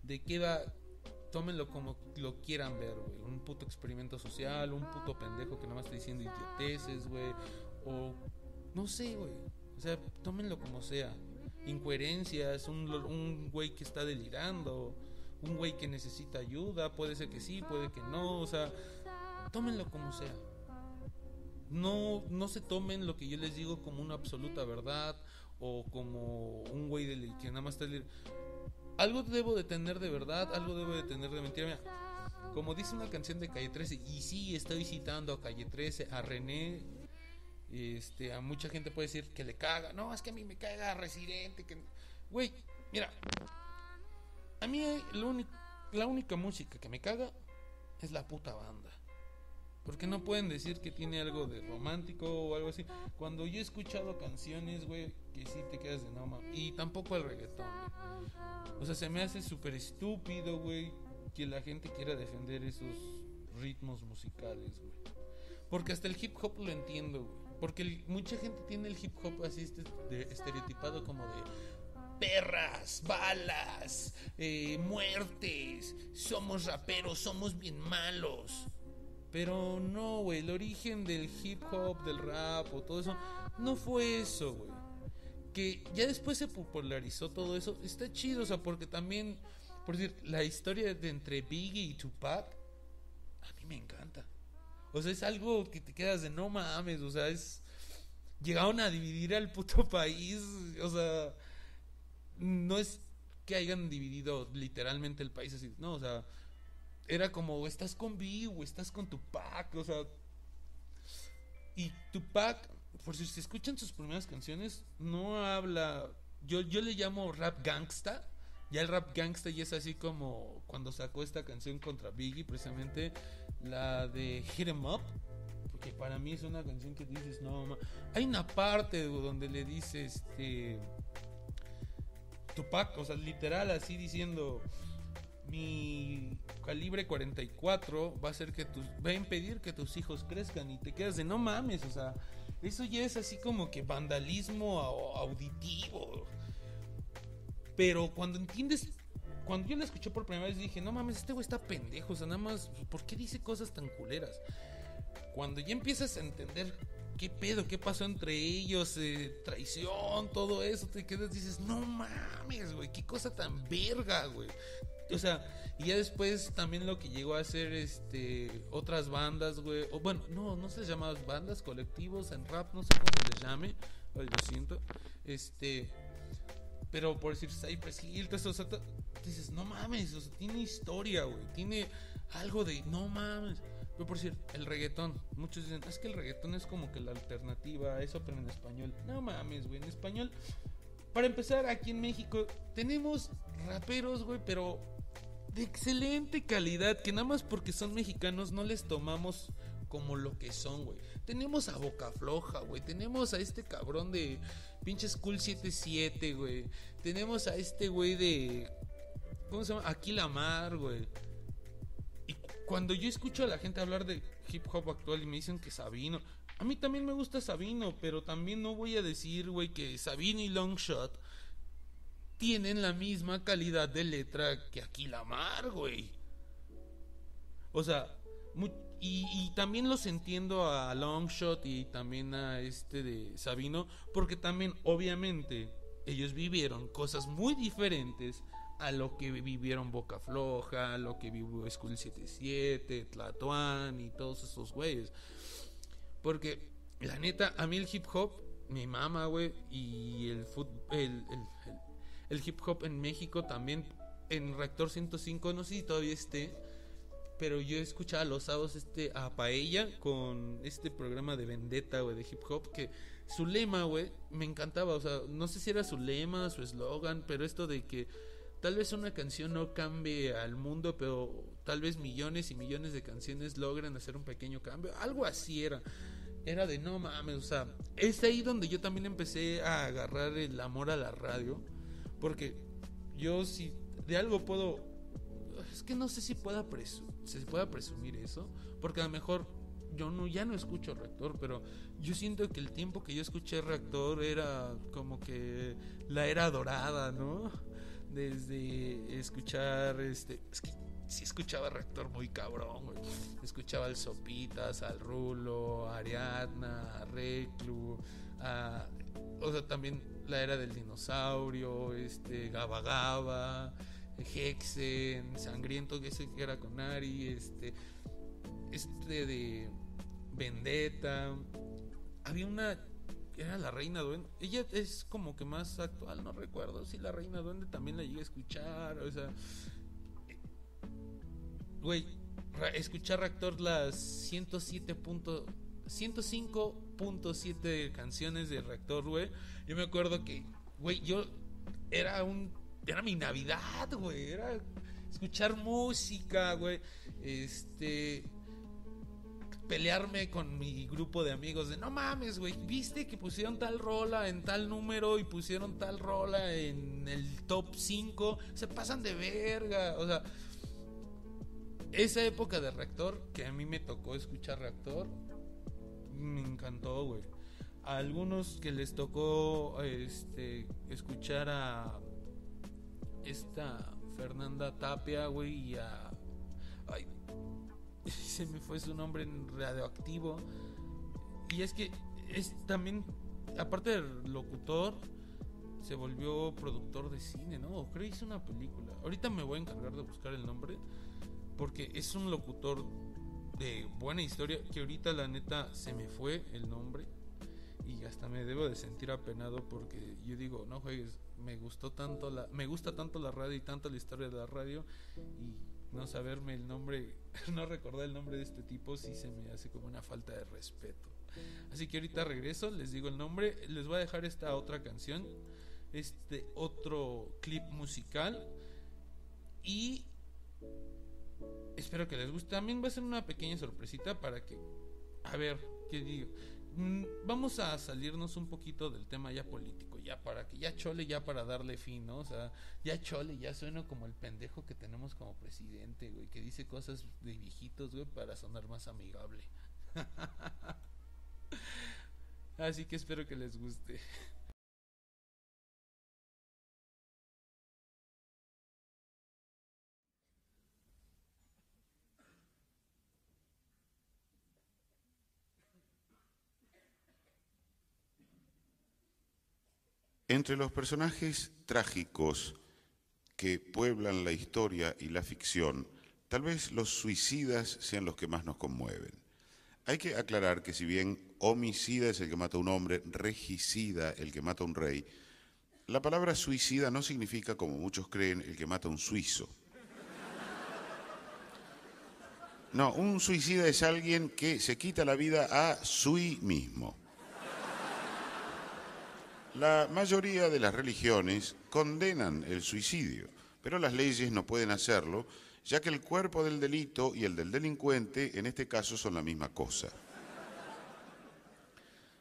De qué va tómenlo como lo quieran ver, güey. Un puto experimento social, un puto pendejo que nada más está diciendo idioteces, güey. O no sé, güey. O sea, tómenlo como sea. Incoherencias, un, un güey que está delirando, un güey que necesita ayuda, puede ser que sí, puede que no, o sea, tómenlo como sea. No, no se tomen lo que yo les digo como una absoluta verdad o como un güey que nada más está algo debo de tener de verdad, algo debo de tener de mentira. Mira, como dice una canción de Calle 13, y sí estoy citando a Calle 13, a René, este, a mucha gente puede decir que le caga, no, es que a mí me caga Residente, que... Güey, mira, a mí la única música que me caga es la puta banda. Porque no pueden decir que tiene algo de romántico o algo así. Cuando yo he escuchado canciones, güey, que sí te quedas de no Y tampoco el reggaetón, O sea, se me hace súper estúpido, güey, que la gente quiera defender esos ritmos musicales, güey. Porque hasta el hip hop lo entiendo, güey. Porque mucha gente tiene el hip hop así este, estereotipado como de perras, balas, eh, muertes, somos raperos, somos bien malos. Pero no, güey, el origen del hip hop, del rap o todo eso, no fue eso, güey. Que ya después se popularizó todo eso, está chido, o sea, porque también, por decir, la historia de entre Biggie y Tupac, a mí me encanta. O sea, es algo que te quedas de no mames, o sea, es... Llegaron a dividir al puto país, o sea, no es que hayan dividido literalmente el país así, no, o sea, era como, estás con B o estás con Tupac, o sea. Y Tupac, por si se escuchan sus primeras canciones, no habla. Yo, yo le llamo rap gangsta. Ya el rap gangsta ya es así como cuando sacó esta canción contra Biggie, precisamente la de Hit 'em Up. Porque para mí es una canción que dices, no, hay una parte donde le dice este. Tupac, o sea, literal así diciendo mi calibre 44 va a ser que tus, va a impedir que tus hijos crezcan y te quedas de no mames, o sea, eso ya es así como que vandalismo auditivo. Pero cuando entiendes, cuando yo la escuché por primera vez dije, no mames, este güey está pendejo, o sea, nada más, ¿por qué dice cosas tan culeras? Cuando ya empiezas a entender qué pedo, qué pasó entre ellos, eh, traición, todo eso, te quedas dices, no mames, güey, qué cosa tan verga, güey o sea, y ya después también lo que llegó a hacer este otras bandas, güey, o bueno, no, no se llamaban bandas, colectivos en rap, no sé cómo se les llame, lo siento. Este, pero por decir Cypress Hill, o sea, dices, no mames, o sea, tiene historia, güey, tiene algo de, no mames. Por decir, el reggaetón, muchos dicen, es que el reggaetón es como que la alternativa, eso pero en español. No mames, güey, en español para empezar, aquí en México tenemos raperos, güey, pero de excelente calidad, que nada más porque son mexicanos no les tomamos como lo que son, güey. Tenemos a Boca Floja, güey. Tenemos a este cabrón de pinche School 77, güey. Tenemos a este güey de... ¿Cómo se llama? Aquilamar, güey. Cuando yo escucho a la gente hablar de hip hop actual y me dicen que Sabino... A mí también me gusta Sabino, pero también no voy a decir, güey, que Sabino y Longshot tienen la misma calidad de letra que aquí la mar, güey. O sea, Y, y también los entiendo a Longshot y también a este de Sabino, porque también, obviamente, ellos vivieron cosas muy diferentes a lo que vivieron Boca Floja, a lo que vivió School 77, Tlatuán y todos esos güeyes. Porque, la neta, a mí el hip hop, mi mamá, güey, y el, fut- el hip hop en México también, en Reactor 105, no sé si todavía esté, pero yo escuchaba los sábados este, a Paella con este programa de Vendetta, güey, de hip hop, que su lema, güey, me encantaba, o sea, no sé si era su lema, su eslogan, pero esto de que tal vez una canción no cambie al mundo, pero tal vez millones y millones de canciones logran hacer un pequeño cambio, algo así era. Era de no mames, o sea, es ahí donde yo también empecé a agarrar el amor a la radio, porque yo si de algo puedo es que no sé si pueda presu se pueda presumir eso, porque a lo mejor yo no ya no escucho Reactor, pero yo siento que el tiempo que yo escuché Reactor era como que la era dorada, ¿no? Desde escuchar este es que escuchaba Reactor muy cabrón. Escuchaba al Sopitas, al Rulo, Ariadna, a Reclu, o sea, también la era del dinosaurio, este Gaba Gaba, Hexen, Sangriento, que ese que era con Ari, este, este de Vendetta. Había una era la Reina Duende. Ella es como que más actual, no recuerdo. Si la Reina Duende también la llegué a escuchar, o sea. Güey, escuchar Reactor las 107. punto- 105.7 canciones de Reactor, güey. Yo me acuerdo que, güey, yo era un. Era mi Navidad, güey. Era escuchar música, güey. Este. Pelearme con mi grupo de amigos de no mames, güey. Viste que pusieron tal rola en tal número y pusieron tal rola en el top 5. Se pasan de verga. O sea, esa época de reactor que a mí me tocó escuchar reactor me encantó, güey. A algunos que les tocó este escuchar a esta Fernanda Tapia, güey, y a ay, se me fue su nombre en radioactivo. Y es que es también aparte del locutor se volvió productor de cine, ¿no? O creo hizo una película. Ahorita me voy a encargar de buscar el nombre porque es un locutor de buena historia que ahorita la neta se me fue el nombre y hasta me debo de sentir apenado porque yo digo, no juegues, me gustó tanto la me gusta tanto la radio y tanto la historia de la radio y no saberme el nombre, no recordar el nombre de este tipo sí se me hace como una falta de respeto. Así que ahorita regreso, les digo el nombre, les voy a dejar esta otra canción, este otro clip musical y espero que les guste. También va a ser una pequeña sorpresita para que, a ver, ¿qué digo? Mm, Vamos a salirnos un poquito del tema ya político, ya para que ya chole, ya para darle fin, ¿no? O sea, ya chole, ya sueno como el pendejo que tenemos como presidente, güey, que dice cosas de viejitos, güey, para sonar más amigable. Así que espero que les guste. Entre los personajes trágicos que pueblan la historia y la ficción, tal vez los suicidas sean los que más nos conmueven. Hay que aclarar que si bien homicida es el que mata a un hombre, regicida el que mata a un rey, la palabra suicida no significa, como muchos creen, el que mata a un suizo. No, un suicida es alguien que se quita la vida a sí mismo. La mayoría de las religiones condenan el suicidio, pero las leyes no pueden hacerlo, ya que el cuerpo del delito y el del delincuente en este caso son la misma cosa.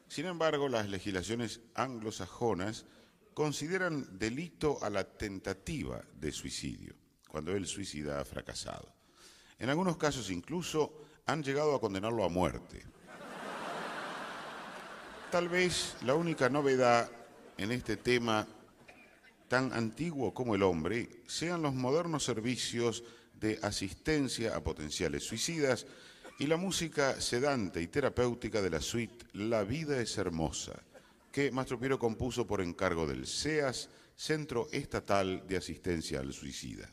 Sin embargo, las legislaciones anglosajonas consideran delito a la tentativa de suicidio, cuando el suicida ha fracasado. En algunos casos incluso han llegado a condenarlo a muerte. Tal vez la única novedad en este tema tan antiguo como el hombre sean los modernos servicios de asistencia a potenciales suicidas y la música sedante y terapéutica de la suite La vida es hermosa, que Mastro Piero compuso por encargo del CEAS, Centro Estatal de Asistencia al Suicida.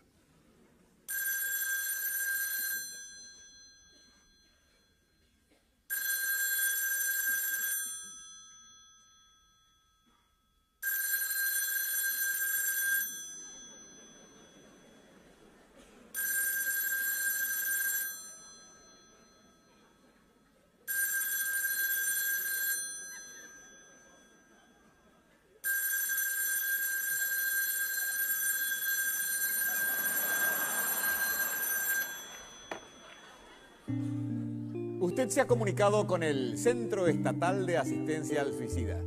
Se ha comunicado con el Centro Estatal de Asistencia al Suicida.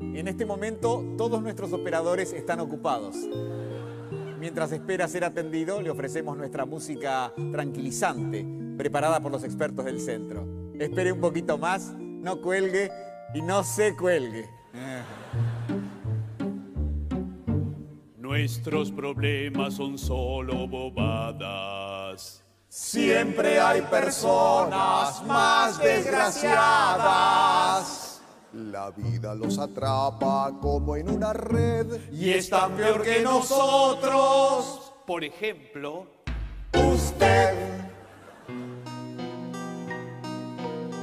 En este momento todos nuestros operadores están ocupados. Mientras espera ser atendido, le ofrecemos nuestra música tranquilizante, preparada por los expertos del centro. Espere un poquito más, no cuelgue y no se cuelgue. Nuestros problemas son solo bobadas. Siempre hay personas más desgraciadas. La vida los atrapa como en una red. Y están peor que nosotros. Por ejemplo, Usted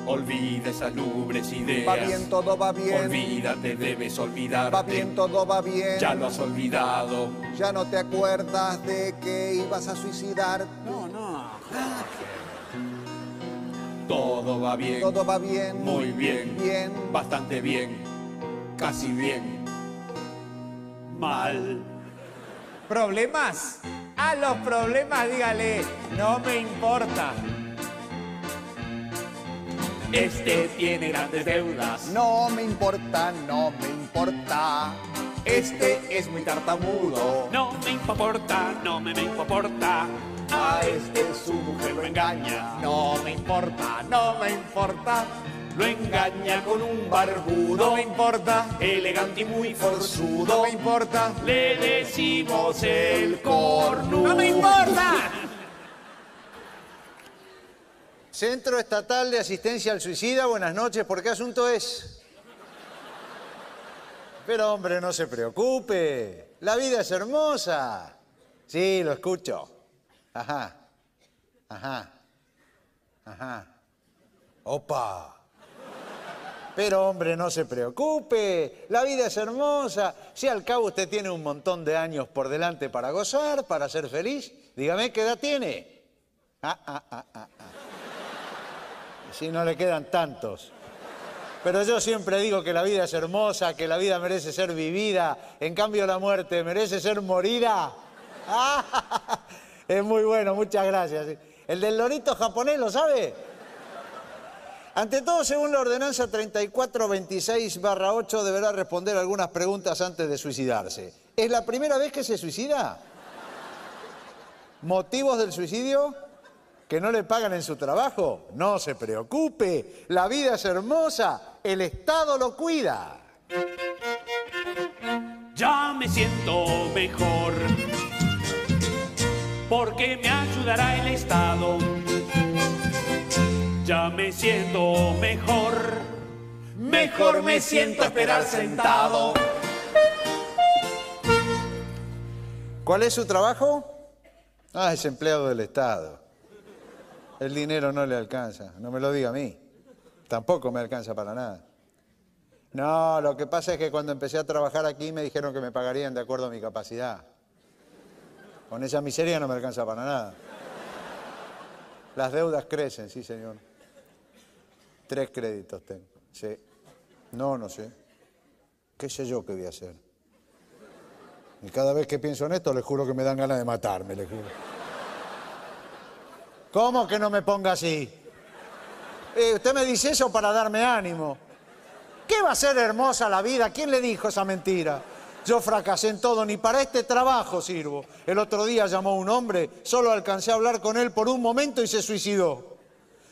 olvida esas lubres ideas. Va bien, todo va bien. Olvídate, debes olvidarte. Va bien, todo va bien. Ya lo has olvidado. Ya no te acuerdas de que ibas a suicidar. No, Todo va bien. Todo va bien. Muy bien. Bien. Bastante bien. Casi bien. Mal. ¿Problemas? A los problemas dígale, no me importa. Este tiene grandes deudas. No me importa, no me importa. Este es muy tartamudo. No me importa, no me, me importa. A este su mujer lo engaña. No me importa, no me importa. Lo engaña con un No barbudo. me importa. Elegante y muy No forzudo. me importa. Le decimos el cornudo. ¡No me importa! Centro Estatal de Asistencia al Suicida, buenas noches. ¿Por qué asunto es? Pero hombre, no se preocupe. La vida es hermosa. Sí, lo escucho. Ajá. Ajá. Ajá. Opa. Pero hombre, no se preocupe. La vida es hermosa. Si al cabo usted tiene un montón de años por delante para gozar, para ser feliz, dígame qué edad tiene. Ah, ah, ah, ah, ah. Si no le quedan tantos. Pero yo siempre digo que la vida es hermosa, que la vida merece ser vivida, en cambio la muerte merece ser morida. Ah, es muy bueno, muchas gracias. El del lorito japonés, ¿lo sabe? Ante todo, según la ordenanza 3426-8, deberá responder algunas preguntas antes de suicidarse. ¿Es la primera vez que se suicida? ¿Motivos del suicidio? ¿Que no le pagan en su trabajo? No se preocupe, la vida es hermosa, el Estado lo cuida. Ya me siento mejor. Porque me ayudará el Estado. Ya me siento mejor. mejor me siento esperar sentado. ¿Cuál es su trabajo? Ah, es empleado del Estado. El dinero no le alcanza, no me lo diga a mí. Tampoco me alcanza para nada. No, lo que pasa es que cuando empecé a trabajar aquí me dijeron que me pagarían de acuerdo a mi capacidad. Con esa miseria no me alcanza para nada. Las deudas crecen, sí, señor. Tres créditos tengo. Sí. No, no sé. ¿Qué sé yo qué voy a hacer? Y cada vez que pienso en esto, le juro que me dan ganas de matarme, le juro. ¿Cómo que no me ponga así? Eh, usted me dice eso para darme ánimo. ¿Qué va a ser hermosa la vida? ¿Quién le dijo esa mentira? Yo fracasé en todo, ni para este trabajo sirvo. El otro día llamó un hombre, solo alcancé a hablar con él por un momento y se suicidó.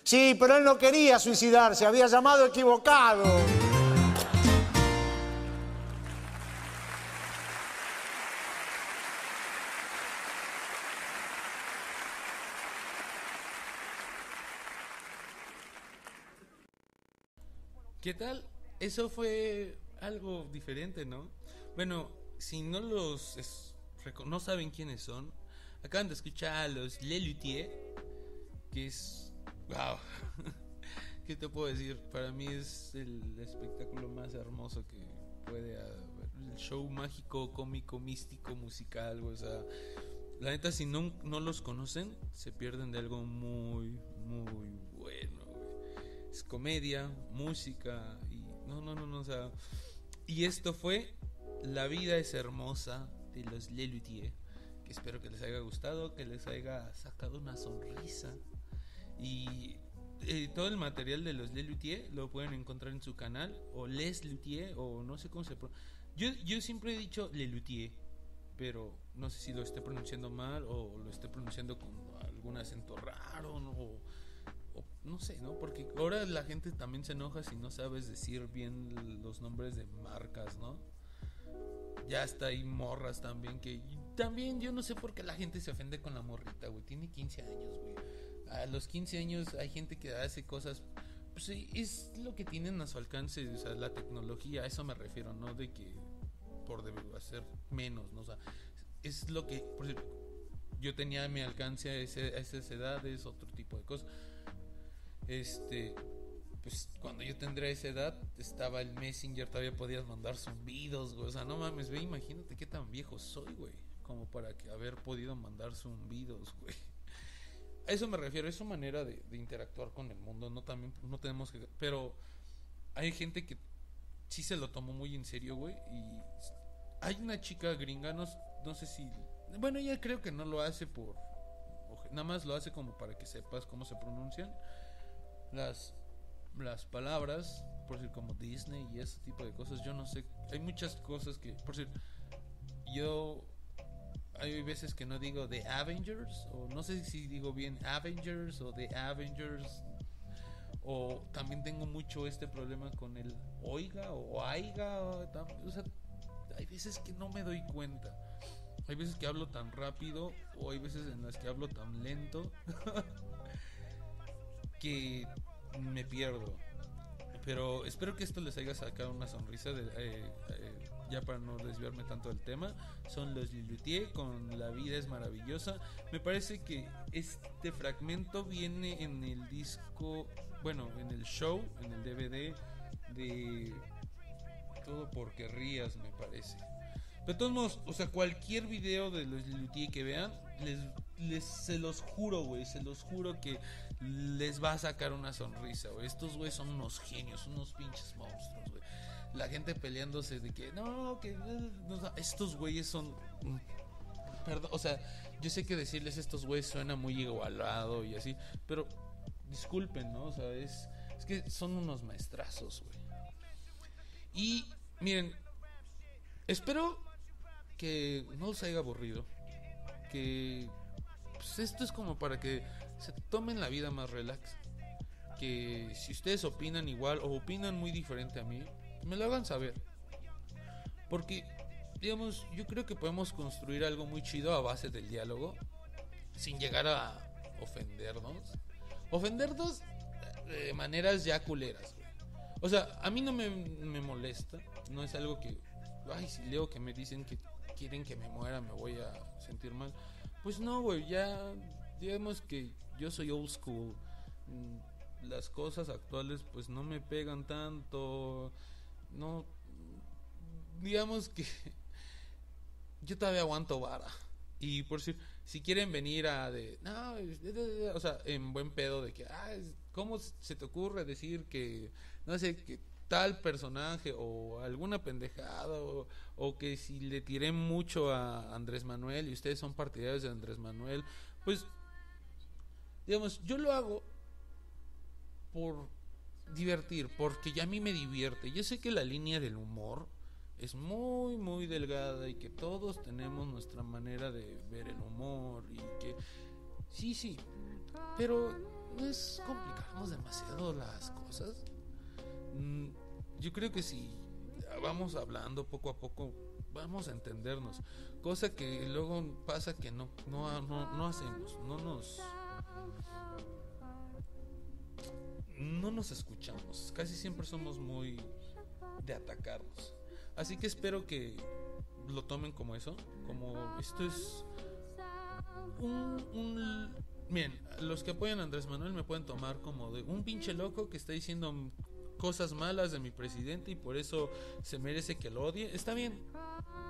Sí, pero él no quería suicidarse, había llamado equivocado. ¿Qué tal? Eso fue algo diferente, ¿no? Bueno, si no los es- no saben quiénes son, acaban de escuchar a los Lelutier, que es wow. ¿Qué te puedo decir? Para mí es el espectáculo más hermoso que puede haber. El show mágico, cómico, místico, musical, o sea, la neta si no, no los conocen, se pierden de algo muy, muy bueno. Es comedia, música y no, no, no, no, o sea, y esto fue La vida es hermosa de los Lelutier, que espero que les haya gustado, que les haya sacado una sonrisa y eh, todo el material de los Lelutier lo pueden encontrar en su canal o Les Luthier o no sé cómo se pronuncia. Yo, yo siempre he dicho Lelutier, pero no sé si lo esté pronunciando mal o lo esté pronunciando con algún acento raro ¿no? o no sé, ¿no? Porque ahora la gente también se enoja si no sabes decir bien los nombres de marcas, ¿no? Ya está ahí morras también que también yo no sé por qué la gente se ofende con la morrita, güey. Tiene 15 años, güey. A los 15 años hay gente que hace cosas pues es lo que tienen a su alcance, o sea, la tecnología, a eso me refiero, no de que por hacer menos, ¿no? O sea, es lo que por ejemplo, yo tenía a mi alcance a, ese- a esas edades, otro tipo de cosas. Este, pues cuando yo tendría esa edad, estaba el Messenger, todavía podías mandar zumbidos, güey. O sea, no mames, ve, imagínate qué tan viejo soy, güey. Como para que haber podido mandar zumbidos, güey. A eso me refiero, es su manera de, interactuar con el mundo, no también, no tenemos que... Pero hay gente que sí se lo tomó muy en serio, güey, y hay una chica gringa, no, no sé si... Bueno, ella creo que no lo hace por... Nada más lo hace como para que sepas cómo se pronuncian las, las palabras, por decir como Disney y ese tipo de cosas. Yo no sé, hay muchas cosas que, por decir, yo hay veces que no digo The Avengers, o no sé si digo bien Avengers o The Avengers, o también tengo mucho este problema con el oiga o aiga, o, o sea, hay veces que no me doy cuenta. Hay veces que hablo tan rápido o hay veces en las que hablo tan lento que me pierdo. Pero espero que esto les haya sacado una sonrisa de, eh, eh, ya para no desviarme tanto del tema. Son los Lilutier con La vida es maravillosa. Me parece que este fragmento viene en el disco, bueno, en el show, en el DVD de Todo porque rías, me parece. De todos modos, o sea, cualquier video de los Lilutier que vean, les, les se los juro, güey, se los juro que les va a sacar una sonrisa, güey. Estos güeyes son unos genios, unos pinches monstruos, güey. La gente peleándose de que, no, que... estos güeyes son... Perdón, o sea, yo sé que decirles estos güeyes suena muy igualado y así, pero disculpen, ¿no? O sea, es, es que son unos maestrazos, güey. Y miren, espero que no os haya aburrido. Que pues, esto es como para que se tomen la vida más relax. Que si ustedes opinan igual o opinan muy diferente a mí, me lo hagan saber. Porque, digamos, yo creo que podemos construir algo muy chido a base del diálogo. Sin llegar a ofendernos. Ofendernos de maneras ya culeras. O sea, a mí no me, me molesta. No es algo que. Ay, si leo que me dicen que quieren que me muera, me voy a sentir mal. Pues no, güey, ya. Digamos que yo soy old school. Mm, Las cosas actuales, pues no me pegan tanto. No. Digamos que. Yo todavía aguanto vara. Y por si, si quieren venir a de, no, o sea, en buen pedo de que, ah, ¿cómo se te ocurre decir que, no sé, que tal personaje o alguna pendejada o, que si le tiré mucho a Andrés Manuel y ustedes son partidarios de Andrés Manuel, pues, digamos, yo lo hago por divertir, porque ya a mí me divierte. Yo sé que la línea del humor es muy, muy delgada y que todos tenemos nuestra manera de ver el humor y que sí, sí, pero no es complicarnos demasiado las cosas. Mm, Yo creo que si vamos hablando poco a poco, vamos a entendernos. Cosa que luego pasa que no, no, no, no hacemos, no nos no nos escuchamos. Casi siempre somos muy de atacarnos. Así que espero que lo tomen como eso, como esto es un, un bien, los que apoyan a Andrés Manuel me pueden tomar como de un pinche loco que está diciendo cosas malas de mi presidente y por eso se merece que lo odie. Está bien.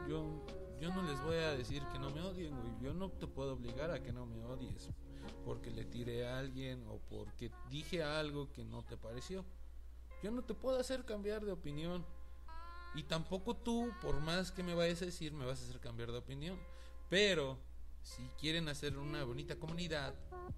Yo yo no les voy a decir que no me odien, güey. Yo no te puedo obligar a que no me odies porque le tiré a alguien o porque dije algo que no te pareció. Yo no te puedo hacer cambiar de opinión. Y tampoco tú, por más que me vayas a decir, me vas a hacer cambiar de opinión. Pero si quieren hacer una bonita comunidad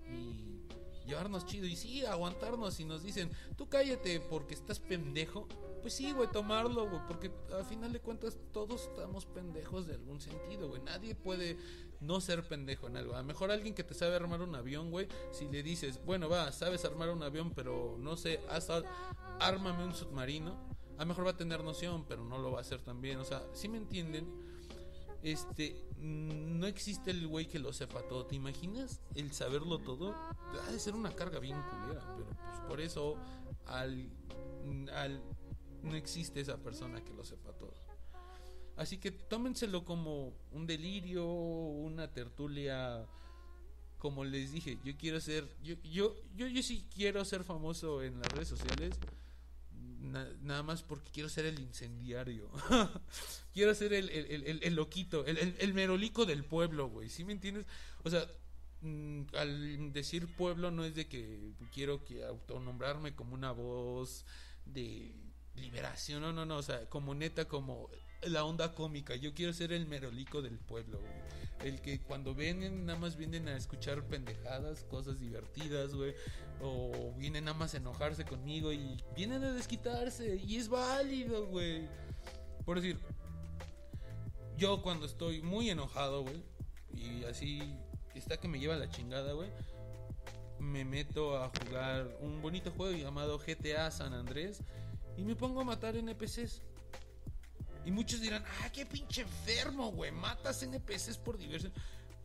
y llevarnos chido y sí, aguantarnos y nos dicen, tú cállate porque estás pendejo, pues sí, güey, tomarlo, güey, porque a final de cuentas todos estamos pendejos de algún sentido, güey. Nadie puede no ser pendejo en algo. A lo mejor alguien que te sabe armar un avión, güey, si le dices, bueno, va, sabes armar un avión, pero no sé, haz, ármame un submarino, a lo mejor va a tener noción, pero no lo va a hacer también. O sea, si me entienden? Este, no existe el güey que lo sepa todo. ¿Te imaginas el saberlo todo? Ha de ser una carga bien culera, pero pues por eso al, al no existe esa persona que lo sepa todo. Así que tómenselo como un delirio, una tertulia. Como les dije, yo quiero ser. Yo, yo, yo, yo sí quiero ser famoso en las redes sociales. Nada más porque quiero ser el incendiario. quiero ser el, el, el, el loquito, el, merolico del pueblo, güey. ¿Sí me entiendes? O sea, mm, al decir pueblo no es de que quiero que autonombrarme como una voz de liberación, no, no, no, o sea, como neta, como la onda cómica. Yo quiero ser el merolico del pueblo. El que cuando vienen, nada más vienen a escuchar pendejadas, cosas divertidas, güey. O vienen nada más a enojarse conmigo y vienen a desquitarse. Y es válido, güey. Por decir, yo cuando estoy muy enojado, güey. Y así está que me lleva la chingada, güey. Me meto a jugar un bonito juego llamado GTA San Andrés y me pongo a matar NPCs. Y muchos dirán, ah, qué pinche enfermo, güey, matas NPCs por diversión.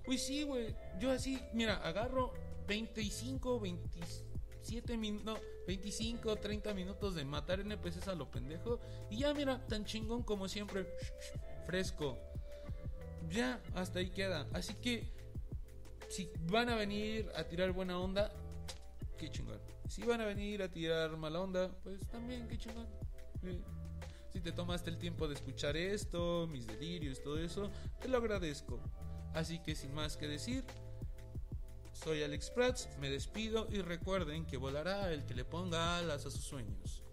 Pues sí, güey, yo así, mira, agarro 25, 27 minutos, no, 25, 30 minutos de matar NPCs a lo pendejo. Y ya, mira, tan chingón como siempre, fresco. Ya, hasta ahí queda. Así que, si van a venir a tirar buena onda, qué chingón. Si van a venir a tirar mala onda, pues también, qué chingón. Si te tomaste el tiempo de escuchar esto, mis delirios, todo eso, te lo agradezco. Así que sin más que decir, soy Alex Prats, me despido y recuerden que volará el que le ponga alas a sus sueños.